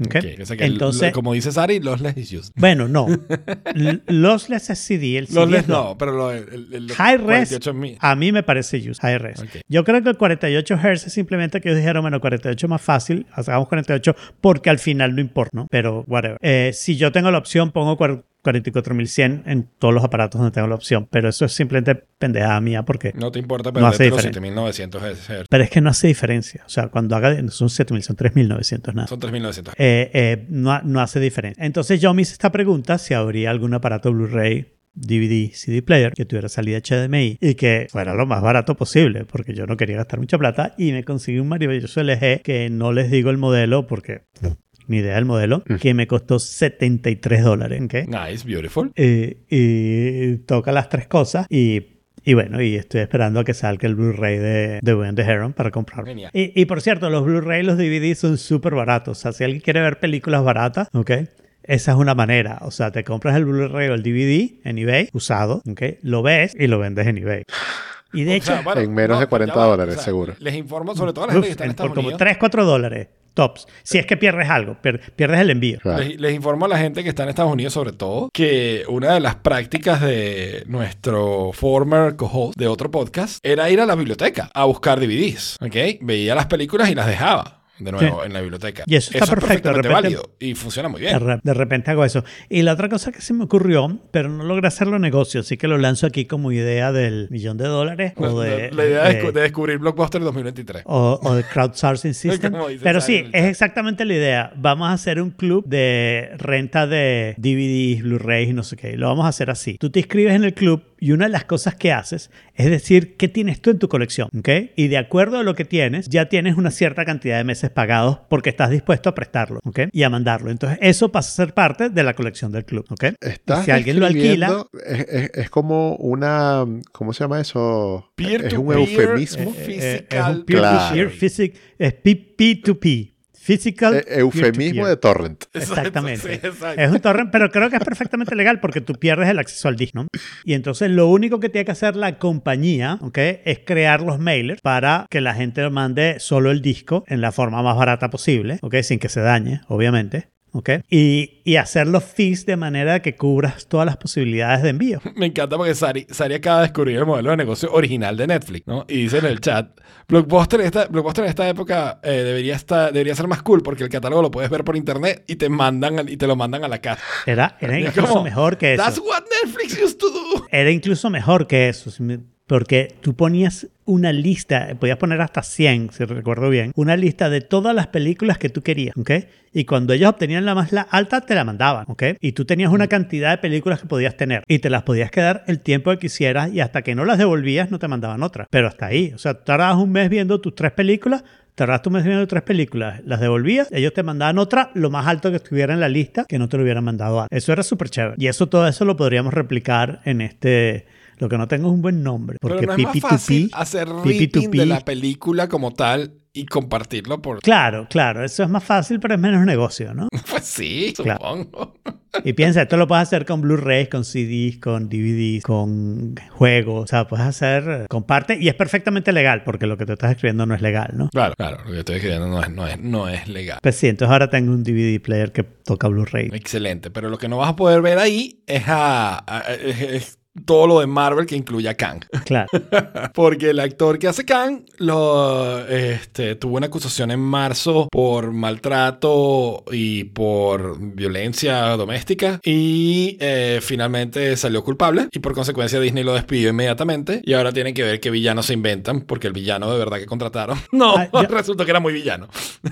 Entonces, como dice Sari, Lossless is used. bueno, no. L- Lossless es CD. El CD Lossless es lo- no, pero lo, el, el- el- High res, 48.000. a mí me parece use, high res. Yo creo que el 48 Hz es simplemente que ellos dijeron, bueno, 48 es más fácil, hagamos 48 porque al final no importa, ¿no? Pero whatever. Eh, si yo tengo la opción, pongo cuar- 44100 en todos los aparatos donde tengo la opción, pero eso es simplemente pendejada mía porque... No te importa No hace los diferencia. 7900 Hz. Pero es que no hace diferencia. O sea, cuando haga... No son 7000, son 3900 nada. Son 3900. Eh, eh, no, no hace diferencia. Entonces yo me hice esta pregunta si habría algún aparato Blu-ray, DVD, CD player que tuviera salida HDMI y que fuera lo más barato posible porque yo no quería gastar mucha plata y me conseguí un maravilloso LG que no les digo el modelo porque ni idea del modelo que me costó 73 dólares. ¿ok? Nice, beautiful. Eh, y toca las tres cosas y, y bueno, y estoy esperando a que salga el Blu-ray de, de When the Heron para comprarlo. Genial. Y, y por cierto, los Blu-ray y los DVD son súper baratos. O sea, si alguien quiere ver películas baratas, ¿ok? Esa es una manera. O sea, te compras el Blu-ray o el DVD en eBay, usado, ¿ok? Lo ves y lo vendes en eBay. Y de O hecho, sea, bueno, En menos de 40 ya va, dólares, seguro. Les informo sobre todo a la gente que está en Estados por como Unidos. 3, 4 dólares, tops. Si es que pierdes algo, pier- pierdes el envío. Claro. Les, les informo a la gente que está en Estados Unidos, sobre todo, que una de las prácticas de nuestro former co-host de otro podcast era ir a la biblioteca a buscar DVDs. ¿ok? Veía las películas y las dejaba de nuevo Sí. en la biblioteca. Y eso está es perfecto, de perfectamente repente- válido y funciona muy bien. de repente hago eso. Y la otra cosa que se me ocurrió, pero no logré hacerlo negocio, así que lo lanzo aquí como idea del millón de dólares o La- de, la idea de, de descubrir Blockbuster 2023. o, o de crowdsourcing system. Pero sí, es exactamente la idea. Vamos a hacer un club de renta de DVDs, Blu-rays y no sé qué. Lo vamos a hacer así. Tú te inscribes en el club y una de las cosas que haces es decir qué tienes tú en tu colección, ¿ok? Y de acuerdo a lo que tienes, ya tienes una cierta cantidad de meses pagados porque estás dispuesto a prestarlo, ¿ok? Y a mandarlo. Entonces, eso pasa a ser parte de la colección del club, ¿ok? Estás si alguien lo alquila, Es, es- es como una. ¿Cómo se llama eso? Peer es to un peer, eufemismo. eh, Eh, Physical es un peer-to-peer, Claro. physic- es P- P2P. Physical. Eh, eufemismo peer-to-peer. de torrent. Exactamente. Sí, exacto. Es un torrent, pero creo que es perfectamente legal porque tú pierdes el acceso al disco, ¿no? Y entonces lo único que tiene que hacer la compañía, ¿ok? Es crear los mailers para que la gente mande solo el disco en la forma más barata posible, ¿ok? Sin que se dañe, obviamente. ¿Ok? Y, y hacer los fees de manera que cubras todas las posibilidades de envío. Me encanta porque Sari, Sari acaba de descubrir el modelo de negocio original de Netflix, ¿no? Y dice en el chat, Blockbuster en esta, Blockbuster en esta época eh, debería, estar, debería ser más cool porque el catálogo lo puedes ver por internet y te mandan y te lo mandan a la casa. Era, era incluso como, mejor que eso. That's what Netflix used to do. Era incluso mejor que eso. si me- Porque tú ponías una lista, podías poner hasta 100, si recuerdo bien, una lista de todas las películas que tú querías, ¿ok? Y cuando ellos obtenían la más la alta, te la mandaban, ¿ok? Y tú tenías una cantidad de películas que podías tener y te las podías quedar el tiempo que quisieras y hasta que no las devolvías no te mandaban otra. Pero hasta ahí, o sea, tardabas un mes viendo tus tres películas, tardaste un mes viendo tres películas, las devolvías, ellos te mandaban otra lo más alto que estuviera en la lista que no te lo hubieran mandado antes. Eso era súper chévere. Y eso, todo eso lo podríamos replicar en este... Lo que no tengo es un buen nombre. Porque Pero no es más fácil hacer de la película como tal y compartirlo por... Claro, claro, eso es más fácil, pero es menos negocio, ¿no? Pues sí, Claro. supongo. Y piensa, esto lo puedes hacer con Blu-rays, con CDs, con DVDs, con juegos, o sea, puedes hacer, comparte, y es perfectamente legal, porque lo que te estás escribiendo no es legal, ¿no? Claro, claro, lo que estoy escribiendo no es, no es, no es legal. Pues sí, entonces ahora tengo un DVD player que toca Blu-ray. Excelente, pero lo que no vas a poder ver ahí es, a, a- es todo lo de Marvel que incluye a Kang. Claro. Porque el actor que hace Kang lo, este, tuvo una acusación en marzo por maltrato y por violencia doméstica y eh, finalmente salió culpable y por consecuencia Disney lo despidió inmediatamente y ahora tienen que ver qué villanos se inventan porque el villano de verdad que contrataron no, Ah, resultó que era muy villano.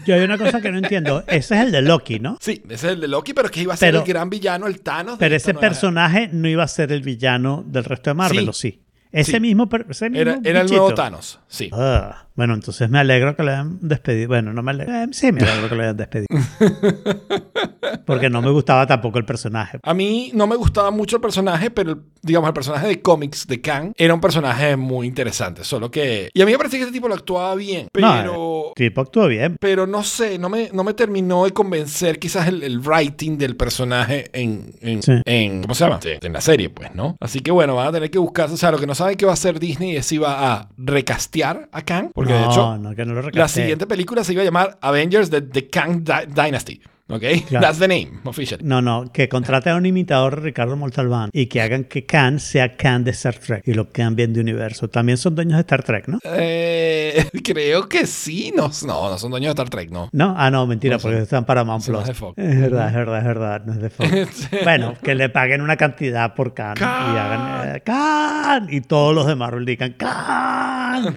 Yo hay una cosa que no entiendo. Ese es el de Loki, ¿no? Sí, ese es el de Loki, pero es que iba a ser Pero- el gran villano, el Thanos. Pero ese personaje no iba a ser el villano del resto de Marvel, Sí. ¿o sí? Ese Sí. mismo, ese mismo Era, era el nuevo Thanos, sí. Ah, bueno, entonces me alegro que lo hayan despedido. Bueno, no me alegro. eh, sí, me alegro que lo hayan despedido. Porque no me gustaba tampoco el personaje. A mí no me gustaba mucho el personaje, pero digamos, el personaje de cómics de Kang era un personaje muy interesante. Solo que. Y a mí me parecía que este tipo lo actuaba bien, pero. No, el tipo actuó bien. Pero no sé, no me, no me terminó de convencer quizás el, el writing del personaje en, en, Sí. en- ¿cómo se llama? En la serie, pues, ¿no? Así que bueno, van a tener que buscar, o sea, lo que no saben que va a hacer Disney es si va a recastear a Kang, porque de no, hecho no, que no lo la siguiente película se iba a llamar Avengers The, The Kang Dynasty, ¿ok? Claro. That's the name, official. No, no, que contraten a un imitador Ricardo Montalbán y que hagan que Khan sea Khan de Star Trek y lo cambien de universo. También son dueños de Star Trek, ¿no? Eh, creo que sí. No, no, no son dueños de Star Trek, no. No, ah, no, mentira, No porque están para Sí, no Plus. es de Fox. Es verdad, es verdad, es verdad, no es de Fox. bueno, que le paguen una cantidad por Khan, y hagan eh, Khan y todos los de Marvel digan Khan.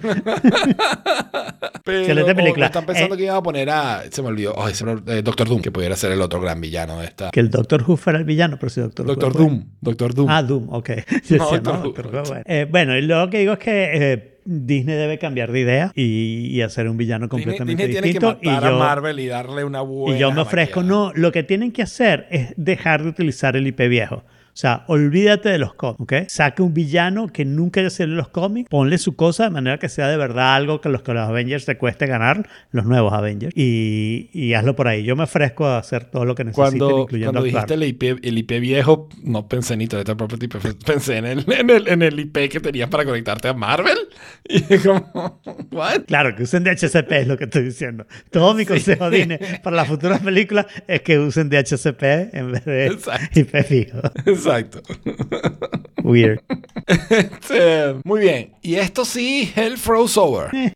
Pero Excelente película. Están pensando Eh, que iban a poner a. Se me olvidó. Ay, se me eh, Doctor Doom, que pudiera ser el otro gran villano de esta. que el Doctor Who fuera el villano, pero si Doctor Who Doctor fue- Doom. Doctor Doom. Ah, Doom, ok. Yo No, decía, Doctor no, Who. Doctor Who, bueno. Eh, bueno, y lo que digo es que eh, Disney debe cambiar de idea y, y hacer un villano Disney, completamente Disney tiene que distinto. matar y, yo, a Marvel y darle una buena. y yo me ofrezco, maquillada. no, lo que tienen que hacer es dejar de utilizar el IP viejo. O sea, olvídate de los cómics, ¿ok? Saca un villano que nunca haya salido en los cómics, ponle su cosa de manera que sea de verdad algo que los que los Avengers te cueste ganar, los nuevos Avengers, y, y hazlo por ahí. Yo me ofrezco a hacer todo lo que necesiten, Cuando, incluyendo cuando dijiste el IP, el IP viejo, no pensé Property, pero pensé en el, en, el, en el IP que tenías para conectarte a Marvel. Y como, ¿what? Claro, que usen DHCP es lo que estoy diciendo. Todo mi consejo Disney para las futuras películas es que usen DHCP en vez de Exacto. IP fijo. Exacto. Weird. Este, muy bien. Y esto sí, Hell Froze Over.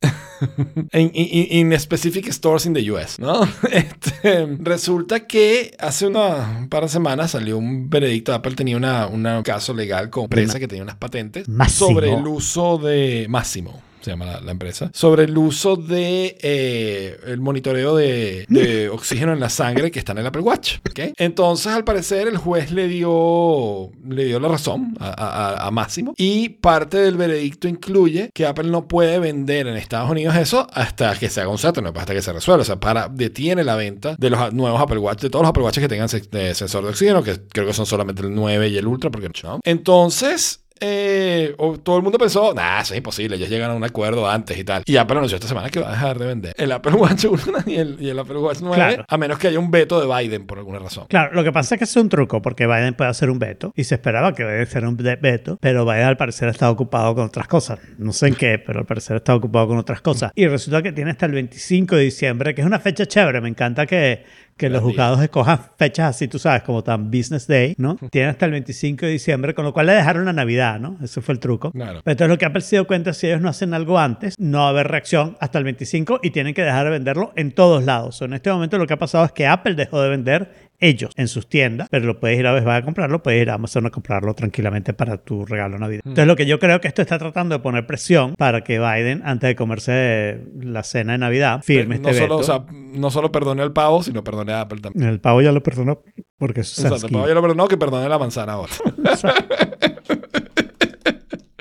en, in, in specific stores in the US, ¿no? Este, resulta que hace una, un par de semanas salió un veredicto. Apple tenía una, una- un caso legal con empresa que tenía unas patentes Máximo. sobre el uso de Máximo. Se llama la, la empresa. Sobre el uso de eh, el monitoreo de, de oxígeno en la sangre que está en el Apple Watch. ¿ok? Entonces, al parecer, el juez le dio, le dio la razón a, a- a Máximo. Y parte del veredicto incluye que Apple no puede vender en Estados Unidos eso hasta que se haga un settlement, hasta que se resuelva. O sea, para, detiene la venta de los nuevos Apple Watch, de todos los Apple Watches que tengan sensor de oxígeno, que creo que son solamente el 9 y el Ultra, porque no. Entonces, eh, todo el mundo pensó, nah, eso es imposible, ellos llegan a un acuerdo antes y tal. Y Apple anunció esta semana que va a dejar de vender el Apple Watch 1 y el, y el Apple Watch 9, Claro. a menos que haya un veto de Biden por alguna razón. Claro, lo que pasa es que es un truco, porque Biden puede hacer un veto, y se esperaba que Biden hiciera un veto, pero Biden al parecer está ocupado con otras cosas. No sé en qué, pero al parecer está ocupado con otras cosas. Y resulta que tiene hasta el 25 de diciembre, que es una fecha chévere. Me encanta que, que los juzgados escojan fechas así, tú sabes, como tan Business Day, ¿no? Tiene hasta el 25 de diciembre, con lo cual le dejaron la Navidad, ¿no? Ese fue el truco. Claro. Pero entonces lo que Apple se dio cuenta es si ellos no hacen algo antes, no va a haber reacción hasta el 25 y tienen que dejar de venderlo en todos lados. En este momento lo que ha pasado es que Apple dejó de vender ellos en sus tiendas, pero lo puedes ir a Buy a comprarlo, puedes ir a Amazon a comprarlo tranquilamente para tu regalo navideño. Entonces lo que yo creo que esto está tratando de poner presión para que Biden, antes de comerse la cena de Navidad, firme no, este solo, veto. o sea, no solo perdone al pavo, sino perdone a Apple también. el pavo ya lo perdonó porque es Exacto, el Sansky. pavo ya lo perdonó, que perdone la manzana ahora.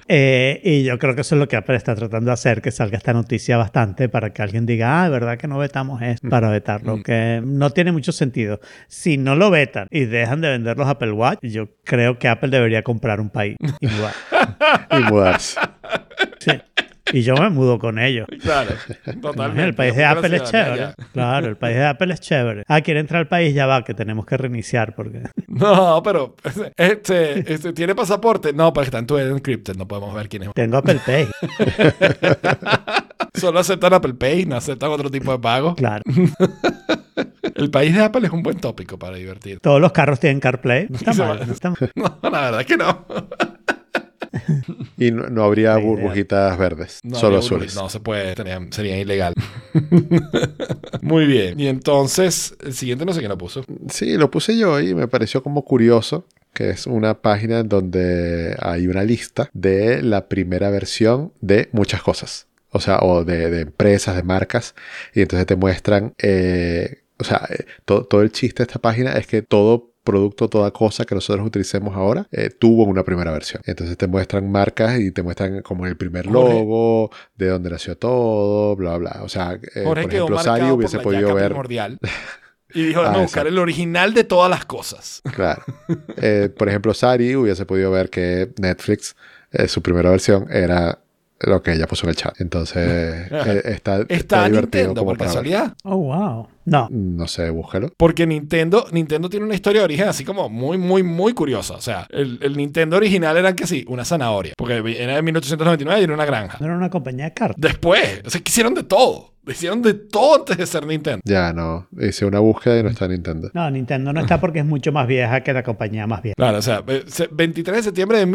Eh, y yo creo que eso es lo que Apple está tratando de hacer, que salga esta noticia bastante para que alguien diga, ah, ¿verdad que no vetamos esto? Para vetarlo, que no tiene mucho sentido. Si no lo vetan y dejan de vender los Apple Watch, yo creo que Apple debería comprar un país y mudar. Y mudarse. Sí. Y yo me mudo con ellos. Claro, totalmente. el país de Apple es chévere. ya. Claro, el país de Apple es chévere. Ah, quiere entrar al país, ya va, que tenemos que reiniciar porque... No, pero este, este, ¿tiene pasaporte? No, porque está en tu encrypted, no podemos ver quién es. Tengo Apple Pay. Solo aceptan Apple Pay, no aceptan otro tipo de pago. Claro. El país de Apple es un buen tópico para divertir. Todos los carros tienen CarPlay. No está mal, no está mal. No, la verdad es que no. Y no, no habría burbujitas verdes, No, solo azules. No se puede, tenía- sería ilegal. Muy bien. Y entonces, el siguiente no sé quién lo puso. Sí, lo puse yo y me pareció como curioso que es una página en donde hay una lista de la primera versión de muchas cosas. O sea, o de, de empresas, de marcas. Y entonces te muestran, eh, o sea, eh, to- todo el chiste de esta página es que todo producto, toda cosa que nosotros utilicemos ahora, eh, tuvo una primera versión. Entonces te muestran marcas y te muestran como el primer Jorge. logo, de dónde nació todo, bla, bla. O sea, eh, por ejemplo, Sari por hubiese la podido ver... primordial. Y dijo, Ah, vamos a buscar el original de todas las cosas. Claro. Eh, por ejemplo, Sari hubiese podido ver que Netflix, eh, su primera versión, era lo que ella puso en el chat. Entonces, eh, está, está, Está divertido Nintendo, como por casualidad. Oh, wow. No. No sé, búscalo. Porque Nintendo, Nintendo tiene una historia de origen así como muy, muy, muy curiosa. O sea, el, el Nintendo original era que sí, una zanahoria. Porque era de 1899 y era una granja. No era una compañía de cartas. Después, o sea, que hicieron de todo. Hicieron de todo antes de ser Nintendo. Ya no. Hice una búsqueda y no está Nintendo. No, Nintendo no está porque es mucho más vieja que la compañía más vieja. Claro, o sea, eh, se- 23 de septiembre de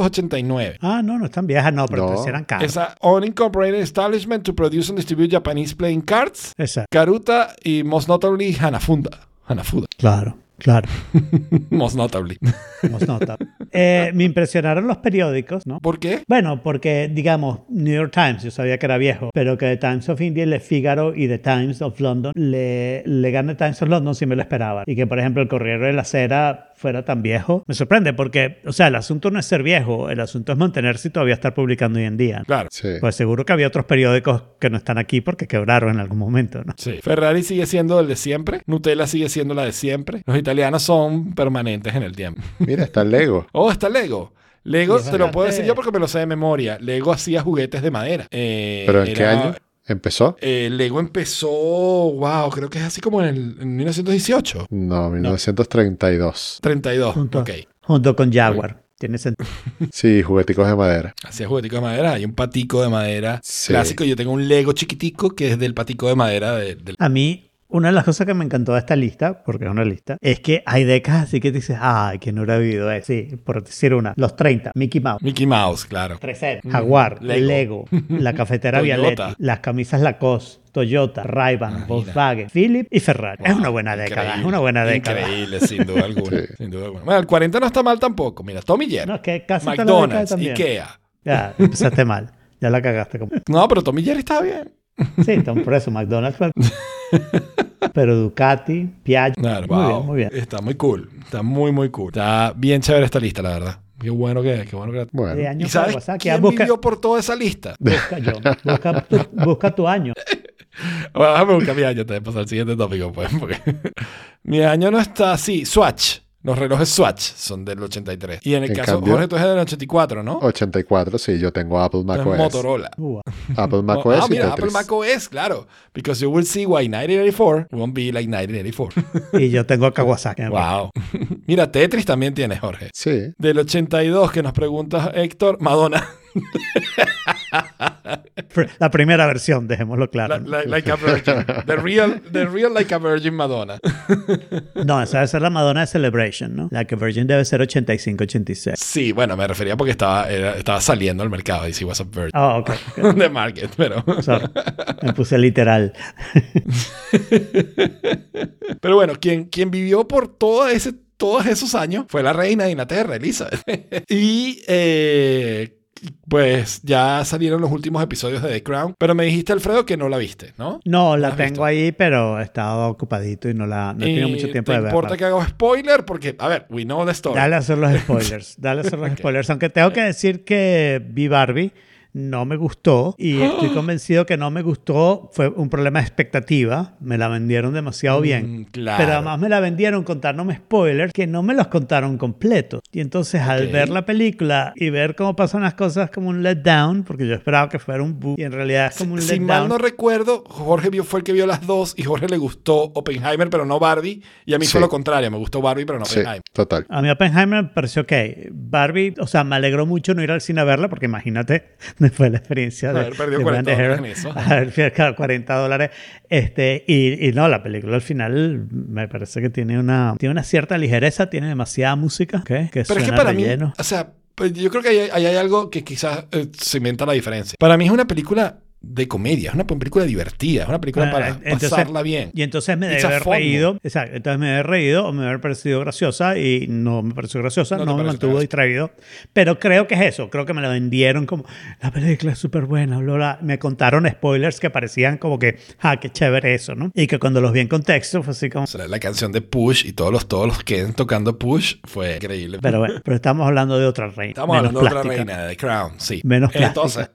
1889. Ah, no, no es tan vieja, no, pero No. eran caros. Esa unincorporated establishment to produce and distribute Japanese playing cards, Exacto. Karuta y most notably Hanafuda. Hanafuda. Claro, claro. most notably. Hemos notado. Eh, me impresionaron los periódicos, ¿no? ¿Por qué? Bueno, porque, digamos, New York Times, yo sabía que era viejo, pero que The Times of India, Le Figaro y The Times of London le, le gane Times of London si me lo esperaba. Y que, por ejemplo, el Corriere de la Cera fuera tan viejo, me sorprende porque, o sea, el asunto no es ser viejo, el asunto es mantenerse y todavía estar publicando hoy en día. Claro. Sí. Pues seguro que había otros periódicos que no están aquí porque quebraron en algún momento, ¿no? Sí. Ferrari sigue siendo el de siempre. Nutella sigue siendo la de siempre. Los italianos son permanentes en el tiempo. Mira, está Lego. Oh, está Lego. Lego, te lo puedo decir yo porque me lo sé de memoria. Lego hacía juguetes de madera. Eh, ¿Pero en qué era- año empezó? Eh, Lego empezó, wow, creo que es así como en, el, en 1918. No, 1932. 32, Junto, ok. junto con Jaguar. Tiene sentido. Sí, jugueticos de madera. Hacía jugueticos de madera. Hay un patico de madera Sí. clásico. Yo tengo un Lego chiquitico que es del patico de madera de- del... A mí, una de las cosas que me encantó de esta lista, porque es una lista, es que hay décadas así que dices, ay, que no hubiera vivido eso. Sí, por decir una. Los 30, Mickey Mouse. Mickey Mouse, claro. 3 Jaguar, Mm, Lego. Lego, la cafetera. Vialetti, las camisas Lacoste, Toyota, Ray-Ban, Volkswagen, Philip y Ferrari. es una buena década, es una buena década. Increíble, sin duda alguna. Sí. sin duda alguna. Bueno, el 40 no está mal tampoco. Mira, Tommy Jerry, No, es que casi McDonald's. Ikea. Ya, empezaste mal. Ya la cagaste. Como... No, pero Tommy Jerry está bien. Sí, entonces por eso McDonald's fue... Pero Ducati, Piaggio. Claro, muy wow. bien, muy bien. Está muy cool. Está muy, muy cool. Está bien chévere esta lista, la verdad. Qué bueno que es, qué bueno que Bueno, De ¿Y sabes fue, o sea, que quién busca, vivió por toda esa lista? busca yo. Busca tu, busca tu año. Bueno, déjame buscar mi año antes de pasar al siguiente tópico, pues. Porque mi año no está así. Swatch. Los relojes Swatch son del 83. Y en el En caso, cambio- Jorge, tú eres del 84, ¿no? 84, sí, yo tengo Apple eres macOS. Motorola. Uh, Apple macOS ah, y mira. Apple macOS, claro. Because you will see why 1984 won't be like 1984. y yo tengo Kawasaki. wow. mira, Tetris también tiene, Jorge. Sí, Del 82 que nos pregunta Héctor, Madonna. La primera versión, dejémoslo claro. La- la- like a virgin. The real, the real like a virgin Madonna. No, esa debe ser la Madonna de Celebration, ¿no? La que Virgin debe ser 85-86. Sí, bueno, me refería porque estaba, era- estaba saliendo al mercado y sí was a virgin. Ah, ok. ok. The market, pero... Sorry. Me puse literal. Pero bueno, quien, quien vivió por todo ese, todos esos años fue la reina de Inglaterra, Elizabeth. y eh, pues ya salieron los últimos episodios de The Crown. Pero me dijiste, Alfredo, que no la viste, ¿no? No, la tengo visto? ahí, pero he estado ocupadito y no la no he tenido mucho tiempo ¿Te de verla. importa que haga spoiler? Porque, a ver, we know the story. Dale a hacer los spoilers. Dale a hacer los spoilers. Aunque tengo que decir que vi Barbie, no me gustó y estoy convencido que no me gustó. Fue un problema de expectativa. Me la vendieron demasiado bien. Mm, claro. Pero además me la vendieron contándome spoilers que no me los contaron completos. Y entonces al ver la película y ver cómo pasan las cosas como un letdown, porque yo esperaba que fuera un boom y en realidad es como un Si letdown. mal no recuerdo, Jorge vio, fue el que vio las dos y Jorge le gustó Oppenheimer, pero no Barbie. Y a mí fue lo contrario, me gustó Barbie, pero no sí, Oppenheimer. total. A mí Oppenheimer me pareció ok. Barbie, o sea, me alegró mucho no ir al cine a verla porque imagínate, de la experiencia de, Haber perdido de 40 Wendy dólares en eso. haber perdido 40 dólares. Este, y, y no, la película al final me parece que tiene una, tiene una cierta ligereza, tiene demasiada música, ¿ok? que Pero es que suena para relleno. mí, o sea, pues yo creo que ahí hay, algo que quizás eh, cementa la diferencia. Para mí es una película de comedia, es una película divertida, es una película Ah, para entonces- pasarla bien. Y entonces me debe haber reído, exacto, entonces me debe haber reído o me debe haber parecido graciosa y no me pareció graciosa, No me mantuvo distraído. Pero creo que es eso, creo que me la vendieron como la película es súper buena, bla, bla. me contaron spoilers que parecían como que, ah, qué chévere eso, ¿no? Y que cuando los vi en contexto fue así como... O sea, la canción de Push y todos los, todos los que tocando Push fue increíble. Pero bueno, pero estamos hablando de otra reina. Estamos menos hablando de otra reina, de The Crown, sí. Menos plástica. Entonces,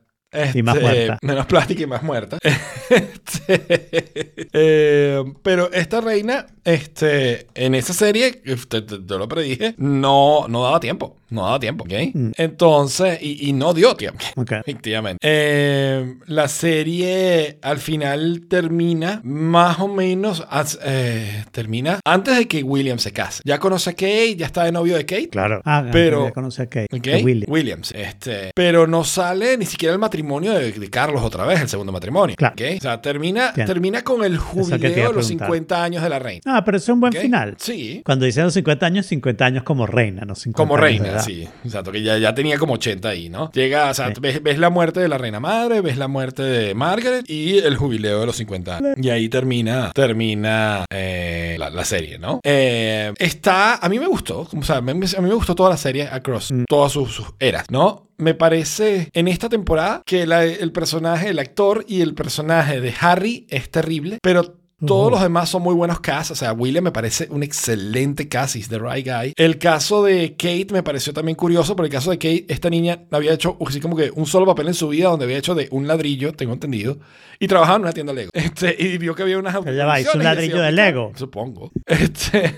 Y más este, muerta. Menos plástica y más muerta. Este, eh, pero esta reina, este, en esa serie, te, te- te lo predije, no, no daba tiempo. No daba tiempo, ¿ok? Mm. Entonces, y, y no dio tiempo. Ok. Efectivamente. Eh, la serie al final termina más o menos, as- eh, termina antes de que William se case. Ya conoce a Kate, ya está de novio de Kate. Claro. Ah, Pero- ya conocí a Kate. A Willy. Williams. Este, pero no sale ni siquiera el matrimonio de, de Carlos otra vez, el segundo matrimonio. Claro. O sea, termina, Bien. termina con el jubileo de los preguntar. 50 años de la reina. Ah, pero es un buen final. Sí. Cuando dicen los 50 años, 50 años como reina, no 50 Como reina, sí. Exacto, que ya, ya tenía como 80 ahí, ¿no? Llega, o sea, Sí. ves, ves la muerte de la reina madre, ves la muerte de Margaret y el jubileo de los 50 años. Y ahí termina, termina eh, la, la serie, ¿no? Eh, está, a mí me gustó, o sea, a mí me gustó toda la serie across Mm. todas sus, sus eras, ¿no? Me parece en esta temporada que la- el personaje, el actor y el personaje de Harry es terrible, pero todos los demás son muy buenos casts. O sea, William me parece un excelente cast. He's the right guy. El caso de Kate me pareció también curioso. Por el caso de Kate, esta niña había hecho así como que un solo papel en su vida donde había hecho de un ladrillo, tengo entendido, y trabajaba en una tienda Lego. Este, y vio que había unas Pero ya va, hizo un ladrillo de Lego. Supongo. Este,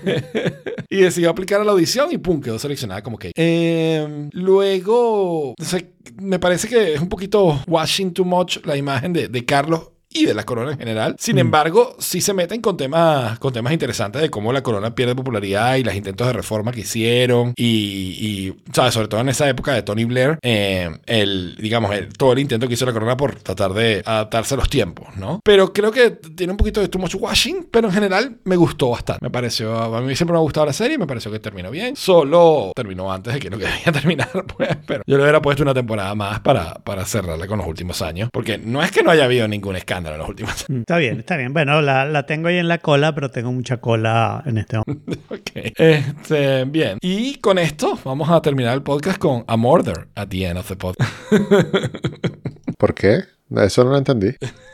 y decidió aplicar a la audición y pum, quedó seleccionada como Kate. Eh, luego, o sea, me parece que es un poquito washing too much la imagen de, de Carlos y de la corona en general. Sin Mm. embargo, sí se meten con temas, con temas interesantes de cómo la corona pierde popularidad y los intentos de reforma que hicieron. Y, y, ¿sabes? Sobre todo en esa época de Tony Blair, eh, el, digamos, el- todo el intento que hizo la corona por tratar de adaptarse a los tiempos, ¿no? Pero creo que tiene un poquito de too much washing, pero en general me gustó bastante. Me pareció, a mí siempre me ha gustado la serie me pareció que terminó bien. Solo terminó antes de que no quería terminar, pues, pero yo le hubiera puesto una temporada más para, para cerrarla con los últimos años, porque no es que no haya habido ningún escándalo años. Mm, Está bien, está bien. Bueno, la, la tengo ahí en la cola, pero tengo mucha cola en este momento. Ok. Este, bien. Y con esto vamos a terminar el podcast con A Murder at the end of the podcast. ¿Por qué? Eso no lo entendí.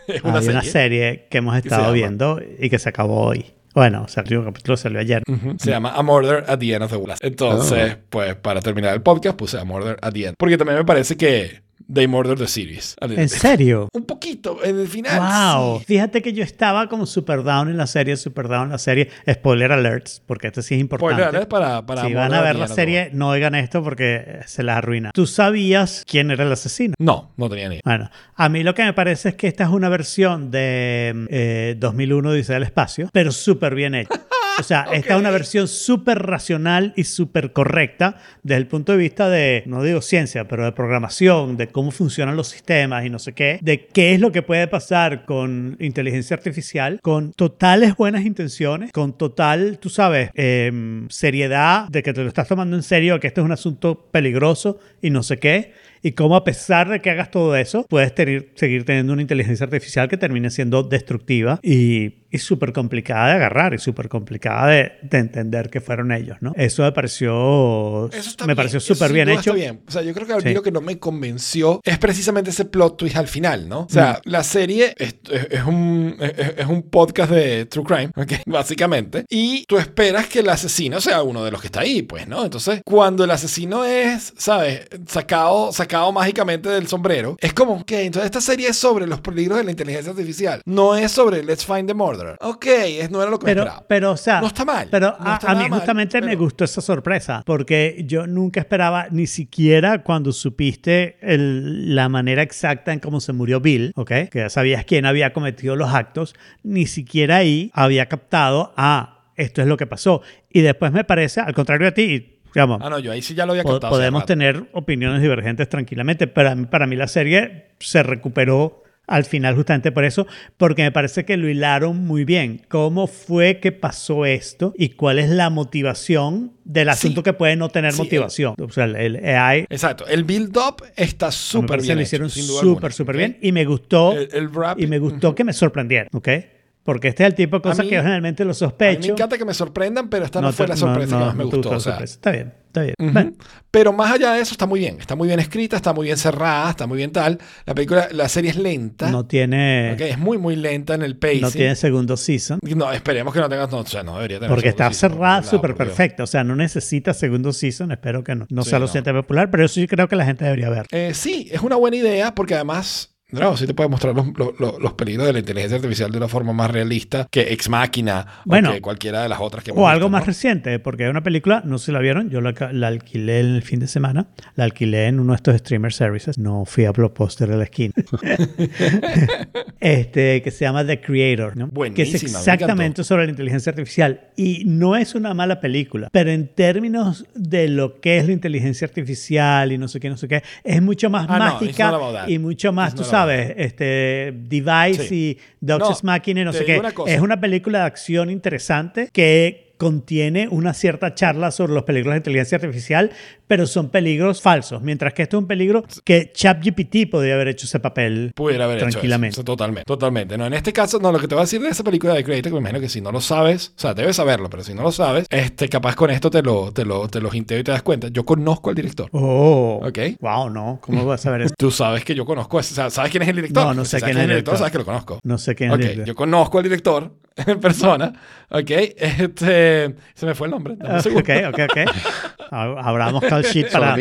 es Hay una serie que hemos estado viendo y que se acabó hoy. Bueno, o sea, el último capítulo salió ayer. Se llama A Murder at the End of the Last. Entonces, Ah. pues para terminar el podcast puse A Murder at the End. Porque también me parece que They Murdered the Series. ¿En serio? Un poquito, en el final. Wow. sí. Fíjate que yo estaba como super down en la serie, super down en la serie. Spoiler alerts, porque esto sí es importante. Spoiler para, para si van a ver la serie, no oigan esto porque se las arruina. ¿Tú sabías quién era el asesino? No, no tenía ni idea. Bueno, a mí lo que me parece es que esta es una versión de eh, 2001 Dice del Espacio, pero súper bien hecha. O sea, esta es una versión súper racional y súper correcta desde el punto de vista de, no digo ciencia, pero de programación, de cómo funcionan los sistemas y no sé qué, de qué es lo que puede pasar con inteligencia artificial, con totales buenas intenciones, con total, tú sabes, em, seriedad de que te lo estás tomando en serio, que esto es un asunto peligroso y no sé qué y cómo a pesar de que hagas todo eso, puedes tener- seguir teniendo una inteligencia artificial que termine siendo destructiva y, y súper complicada de agarrar y súper complicada de, de entender que fueron ellos, ¿no? Eso me pareció, Eso me bien, pareció súper bien hecho. está bien. O sea, yo creo que a mí Sí. lo que no me convenció es precisamente ese plot twist al final, ¿no? O sea, Mm. la serie es, es- es un, es, es un podcast de True Crime. Básicamente. Y tú esperas que el asesino sea uno de los que está ahí, pues, ¿no? Entonces, cuando el asesino es, ¿sabes? Sacado, sacado mágicamente del sombrero, es como, ok, entonces esta serie es sobre los peligros de la inteligencia artificial. No es sobre Let's Find the Murderer. Ok, es, no era lo que me Pero, esperaba. pero, o sea, No está mal, Pero no a, está a mí nada mal, justamente me pero- gustó esa sorpresa, porque yo nunca esperaba, ni siquiera cuando supiste el- la manera exacta en cómo se murió Bill, ¿ok? Que ya sabías quién había cometido los actos, ni siquiera ahí había captado, ah, esto es lo que pasó. Y después me parece, al contrario de ti, digamos, Ah, no, yo ahí sí ya lo había captado. podemos tener opiniones divergentes tranquilamente, pero a mí- para mí la serie se recuperó al final justamente por eso, porque me parece que lo hilaron muy bien. ¿Cómo fue que pasó esto y cuál es la motivación del Sí. asunto que puede no tener Sí, motivación? O sea, el, el AI Exacto. El build-up está súper bien. lo hecho, hicieron súper, súper bien y me gustó El, el rap. y me gustó que me sorprendieran, ¿ok? Porque este es el tipo de cosas mí- que yo generalmente lo A mí sospecho. me encanta que me sorprendan, pero esta no, te- fue la sorpresa no- que más me no gustó. o sea. Está bien, está bien. Ujú. Bueno, Pero más allá de eso, está muy bien. Está muy bien escrita, está muy bien cerrada, está muy bien tal. La película, la serie es lenta. no tiene, ¿ok? Es muy, muy lenta en el pacing. no tiene segundo season. No, esperemos que no tenga. No, o sea, no debería tener. Porque está season, cerrada súper perfecta. O sea, no necesita segundo season. Espero que no, no Sí, sea lo no. suficiente popular, pero yo sí creo que la gente debería ver. Eh, sí, es una buena idea porque además. No, sí te puede mostrar los, los- los- peligros de la inteligencia artificial de una forma más realista que Ex Máquina Bueno. o que cualquiera de las otras que hemos O algo visto, más ¿no? reciente, porque hay una película, no sé si la vieron, yo la, la alquilé en el fin de semana, la alquilé en uno de estos streamer services, no fui a Blockbuster de la esquina, este, que se llama The Creator, ¿no? que es me exactamente sobre la inteligencia artificial. Y no es una mala película, pero en términos de lo que es la inteligencia artificial y no sé qué, no sé qué, es mucho más Ah, no, mágica that. y mucho más, tú about sabes, este, device Sí. y Deus No, y no sé qué. una. Es una película de acción interesante que contiene una cierta charla sobre los peligros de inteligencia artificial, pero son peligros falsos, mientras que esto es un peligro que ChatGPT podría haber hecho ese papel Pudiera haber tranquilamente. hecho eso. Totalmente, totalmente. No, en este caso, no, lo que te voy a decir de esa película de Creator, que me imagino que si no lo sabes, o sea, debes saberlo, pero si no lo sabes, este, capaz con esto te lo, te lo, te lo y te das cuenta. Yo conozco al director. Oh, Ok. wow, no, ¿cómo vas a saber eso? Tú sabes que yo conozco, o sea, ¿sabes quién es el director? No, no sé Si quién es el director. sabes que lo conozco. No sé quién es Ok, el director. yo conozco al director en persona, ok, este, se me fue el nombre, un Ah. Ok, ok, ok. Abramos call sheet para,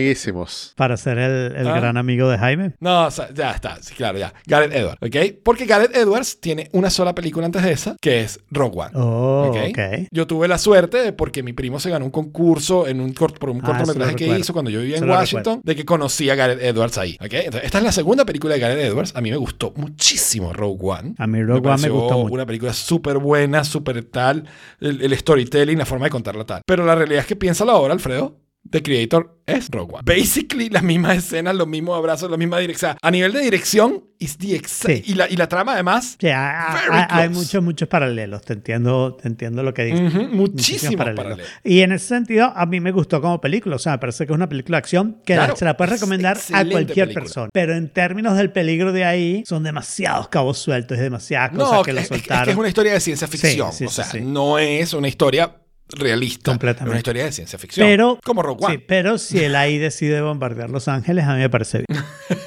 para ser el, el Ah. gran amigo de Jaime. No, o sea, ya está, sí, claro, ya. Gareth Edwards, ¿ok? Porque Gareth Edwards tiene una sola película antes de esa, que es Rogue One. Oh, ¿ok? ok. Yo tuve la suerte de, porque mi primo se ganó un concurso en un cort- por un Ah, cortometraje que hizo cuando yo vivía en Washington, de que conocí a Gareth Edwards ahí. ¿ok? Entonces, esta es la segunda película de Gareth Edwards. A mí me gustó muchísimo Rogue One. A mí Rogue One me gustó mucho. Una película súper buena, súper tal, el, el storytelling, la forma de contarla tal. Pero la realidad es que piénsalo ahora, Alfredo. The Creator es Rogue One. Basically, las mismas escenas, los mismos abrazos, la misma dirección. A nivel de dirección, is the exa- Sí. y, la, y la trama, además, Sí, hay, Very hay- hay muchos, muchos paralelos. Te entiendo, te entiendo lo que dices. ujú, Muchísimos muchísimos paralelos. Y en ese sentido, a mí me gustó como película. O sea, me parece que es una película de acción que Claro, se la puedes es recomendar a cualquier película. persona. Pero en términos del peligro de ahí, son demasiados cabos sueltos y demasiadas cosas No, que es, lo es- es soltaron. que es una historia de ciencia ficción. sí, o sea, no es una historia realista. Completamente. Una historia de ciencia ficción. Pero, como Rogue One. sí, pero si el AI decide bombardear Los Ángeles, a mí me parece bien.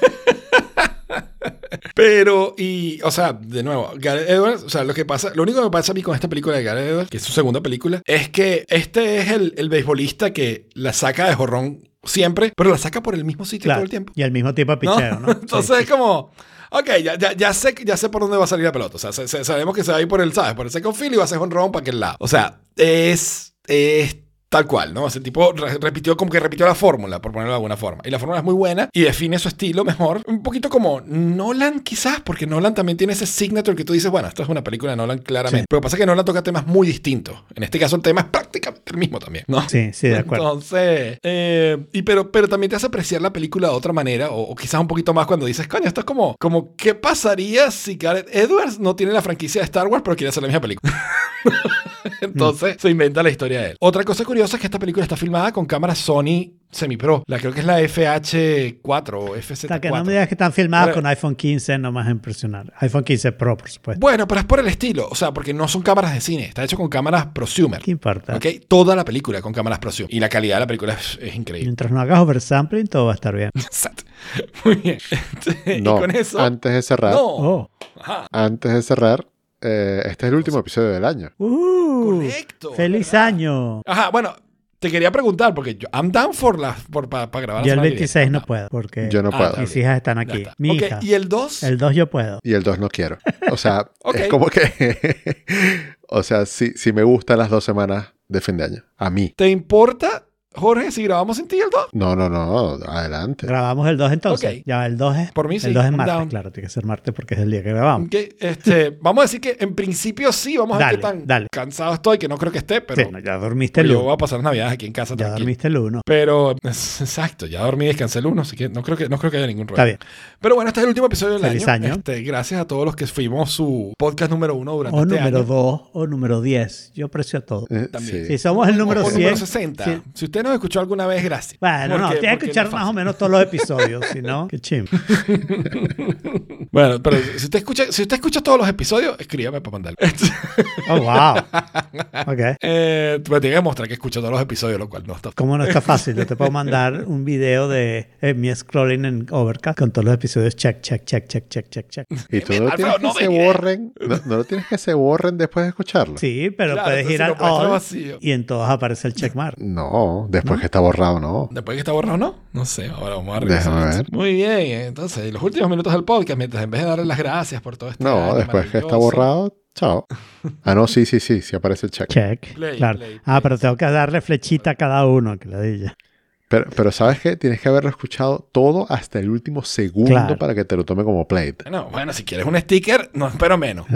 Pero, y, o sea, de nuevo, Gareth Edwards, o sea, lo que pasa, lo único que me pasa a mí con esta película de Gareth Edwards, que es su segunda película, es que este es el, el beisbolista que la saca de jorrón siempre, pero la saca por el mismo sitio Claro. todo el tiempo. Y el mismo de ¿no? picheo, ¿no? Entonces Sí. es como, ok, ya, ya, ya, sé, ya sé por dónde va a salir la pelota. O sea, se- sabemos que se va a ir por el, ¿sabes? Por el second field y va a hacer un round para aquel lado. O sea, es, es tal cual, ¿no? Ese tipo re- repitió como que repitió la fórmula, por ponerlo de alguna forma. Y la fórmula es muy buena y define su estilo mejor. Un poquito como Nolan, quizás, porque Nolan también tiene ese signature que tú dices, bueno, esto es una película de Nolan claramente. Sí. Pero pasa que Nolan toca temas muy distintos. En este caso, el tema es prácticamente el mismo también, ¿no? Sí, sí, de acuerdo. Entonces, eh, y pero, pero también te hace apreciar la película de otra manera, o, o quizás un poquito más cuando dices, coño, esto es como, como ¿qué pasaría si Gareth Edwards no tiene la franquicia de Star Wars, pero quiere hacer la misma película? Entonces se inventa la historia de él. Otra cosa curiosa es que esta película está filmada con cámara Sony semi-pro. La creo que es la FH4 o FZ4. Hasta que no me digas que están filmados Pero- con iPhone 15, no más impresionar. iPhone 15 Pro, por supuesto. Bueno, pero es por el estilo, o sea, porque no son cámaras de cine, está hecho con cámaras prosumer. ¿Qué importa? ¿Ok? Toda la película con cámaras prosumer. Y la calidad de la película es, es increíble. Mientras no hagas oversampling, todo va a estar bien. Exacto. Muy bien. Este, No, y con eso. antes de cerrar, no. Oh. Antes de cerrar, eh, este es el último episodio del año. Uh, Correcto. ¡Feliz ¿verdad? año! Ajá, bueno, te quería preguntar porque yo, I'm down for la, por, para grabar. la Yo el semana que viene. 26 no I'm puedo, porque Yo no Ah, puedo. mis hijas están aquí. está. Mi hija. ¿Y el 2? El 2 yo puedo. Y el 2 no quiero. O sea, es como que. o sea, sí, sí me gustan las dos semanas de fin de año. A mí. ¿Te importa, Jorge, si grabamos sin ti el 2? No, no, no. Adelante. Grabamos el 2 entonces. Ok. Ya, el 2 es. Por mí sí, El 2 es martes, down. claro. Tiene que ser martes porque es el día que grabamos. Ok, este, vamos a decir que en principio sí, vamos a ver Dale, qué tan dale. cansado estoy, que no creo que esté, pero Sí, no, ya dormiste el yo 1. voy a pasar las navidades aquí en casa Ya tranquilo. dormiste el 1. Pero, es- exacto, ya dormí y descansé el 1, así que no creo que, no creo que haya ningún Está problema. bien. Pero bueno, este es el último episodio del Feliz año. año. Este, gracias a todos los que fuimos su podcast número uno durante O este número año. 2 o número 10. Yo aprecio todo. Eh, También. Si sí. somos el número o 100. número 60. sí. Si usted nos escuchó alguna vez, gracias. Bueno, no, tienes que escuchar no más o fácil. menos todos los episodios, si no, qué chim. Bueno, pero si usted escucha, si usted escucha todos los episodios, escríbame para mandarle. Oh, wow. Ok. eh, pero tiene que demostrar que escucha todos los episodios, lo cual no está ¿Cómo no está fácil? Yo te puedo mandar un video de eh, mi scrolling en Overcast con todos los episodios check, check, check, check, check, check, check. Y tú no tienes que no se me- borren. No, no lo tienes que se borren después de escucharlo. Sí, pero Claro, puedes ir al all vacío. y en todos aparece el checkmark. No, después que está borrado, no. Después que está borrado, ¿no? No sé, ahora vamos a. Déjame esto. ver. Muy bien, entonces, los últimos minutos del podcast, mientras en vez de darle las gracias por todo este No, después que está borrado, chao. Ah, no, sí, sí, sí, sí aparece el check. Check. Play, claro. play, ah, play. pero tengo que darle flechita a cada uno, que la dilla. Pero, pero ¿sabes qué? Tienes que haberlo escuchado todo hasta el último segundo Claro. para que te lo tome como played. Bueno, bueno, si quieres un sticker, no espero menos.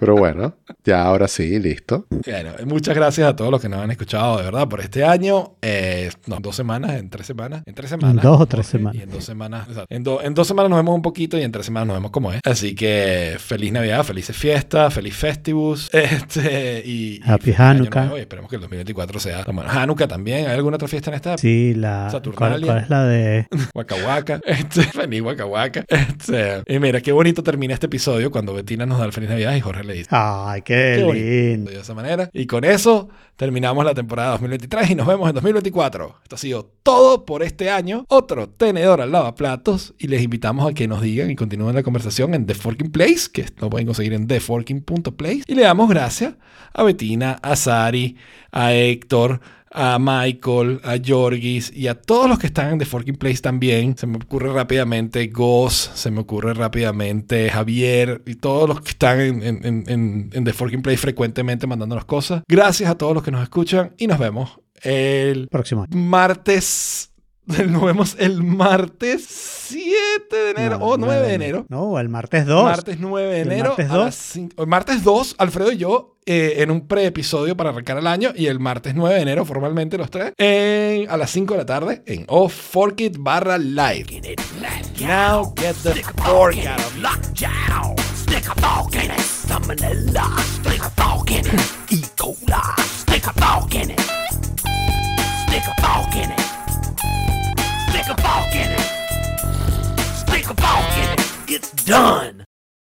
Pero bueno, ya ahora sí, listo. Bueno, muchas gracias a todos los que nos han escuchado, de verdad, por este año. Eh, no, dos semanas, en tres semanas. En tres semanas. dos o tres semanas. Y en dos semanas. exacto. En, do- en dos semanas nos vemos un poquito y en tres semanas nos vemos como es. Así que feliz Navidad, felices fiestas, feliz Festivus. Este, y, y Happy año Hanukkah. nuevo, y esperemos que el 2024 sea. Bueno, Hanukkah también. ¿Hay alguna otra fiesta en esta? Sí, la. ¿cuál, Saturnalia. cuál es la de.? Waka Waka. Este, feliz Waka Waka. Este, y mira, qué bonito termina este episodio cuando Betina nos da el feliz Navidad y Jorge le dice. Ay, qué, lindo. de esa manera. Y con eso terminamos la temporada 2023 y nos vemos en 2024. Esto ha sido todo por este año. Otro tenedor al lavaplatos y les invitamos a que nos digan y continúen la conversación en The Forking Place, que lo pueden conseguir en theforking.place. Y le damos gracias a Betina, a Sari, a Héctor, a Michael, a Jorgis y a todos los que están en The Forking Place también. Se me ocurre rápidamente Goss, se me ocurre rápidamente Javier y todos los que están en, en- en- en- en The Forking Place frecuentemente mandándonos cosas. Gracias a todos los que nos escuchan y nos vemos el Próximo martes. Nos vemos el martes 7 de enero no, o 9, 9 de enero. No, el martes 2. Martes 9 de el enero. Martes 2. 5, el martes 2, Alfredo y yo, eh, en un pre-episodio para arrancar el año. Y el martes 9 de enero, formalmente los tres, en, a las 5 de la tarde en Off Fork It barra live. Now get the fork out of lockdown. Stick a fork in it. Salmonella. Stick a fork in it. E. Stick a fork in it. Stick a fork in it. a in it. Stick a fork in it. It's done.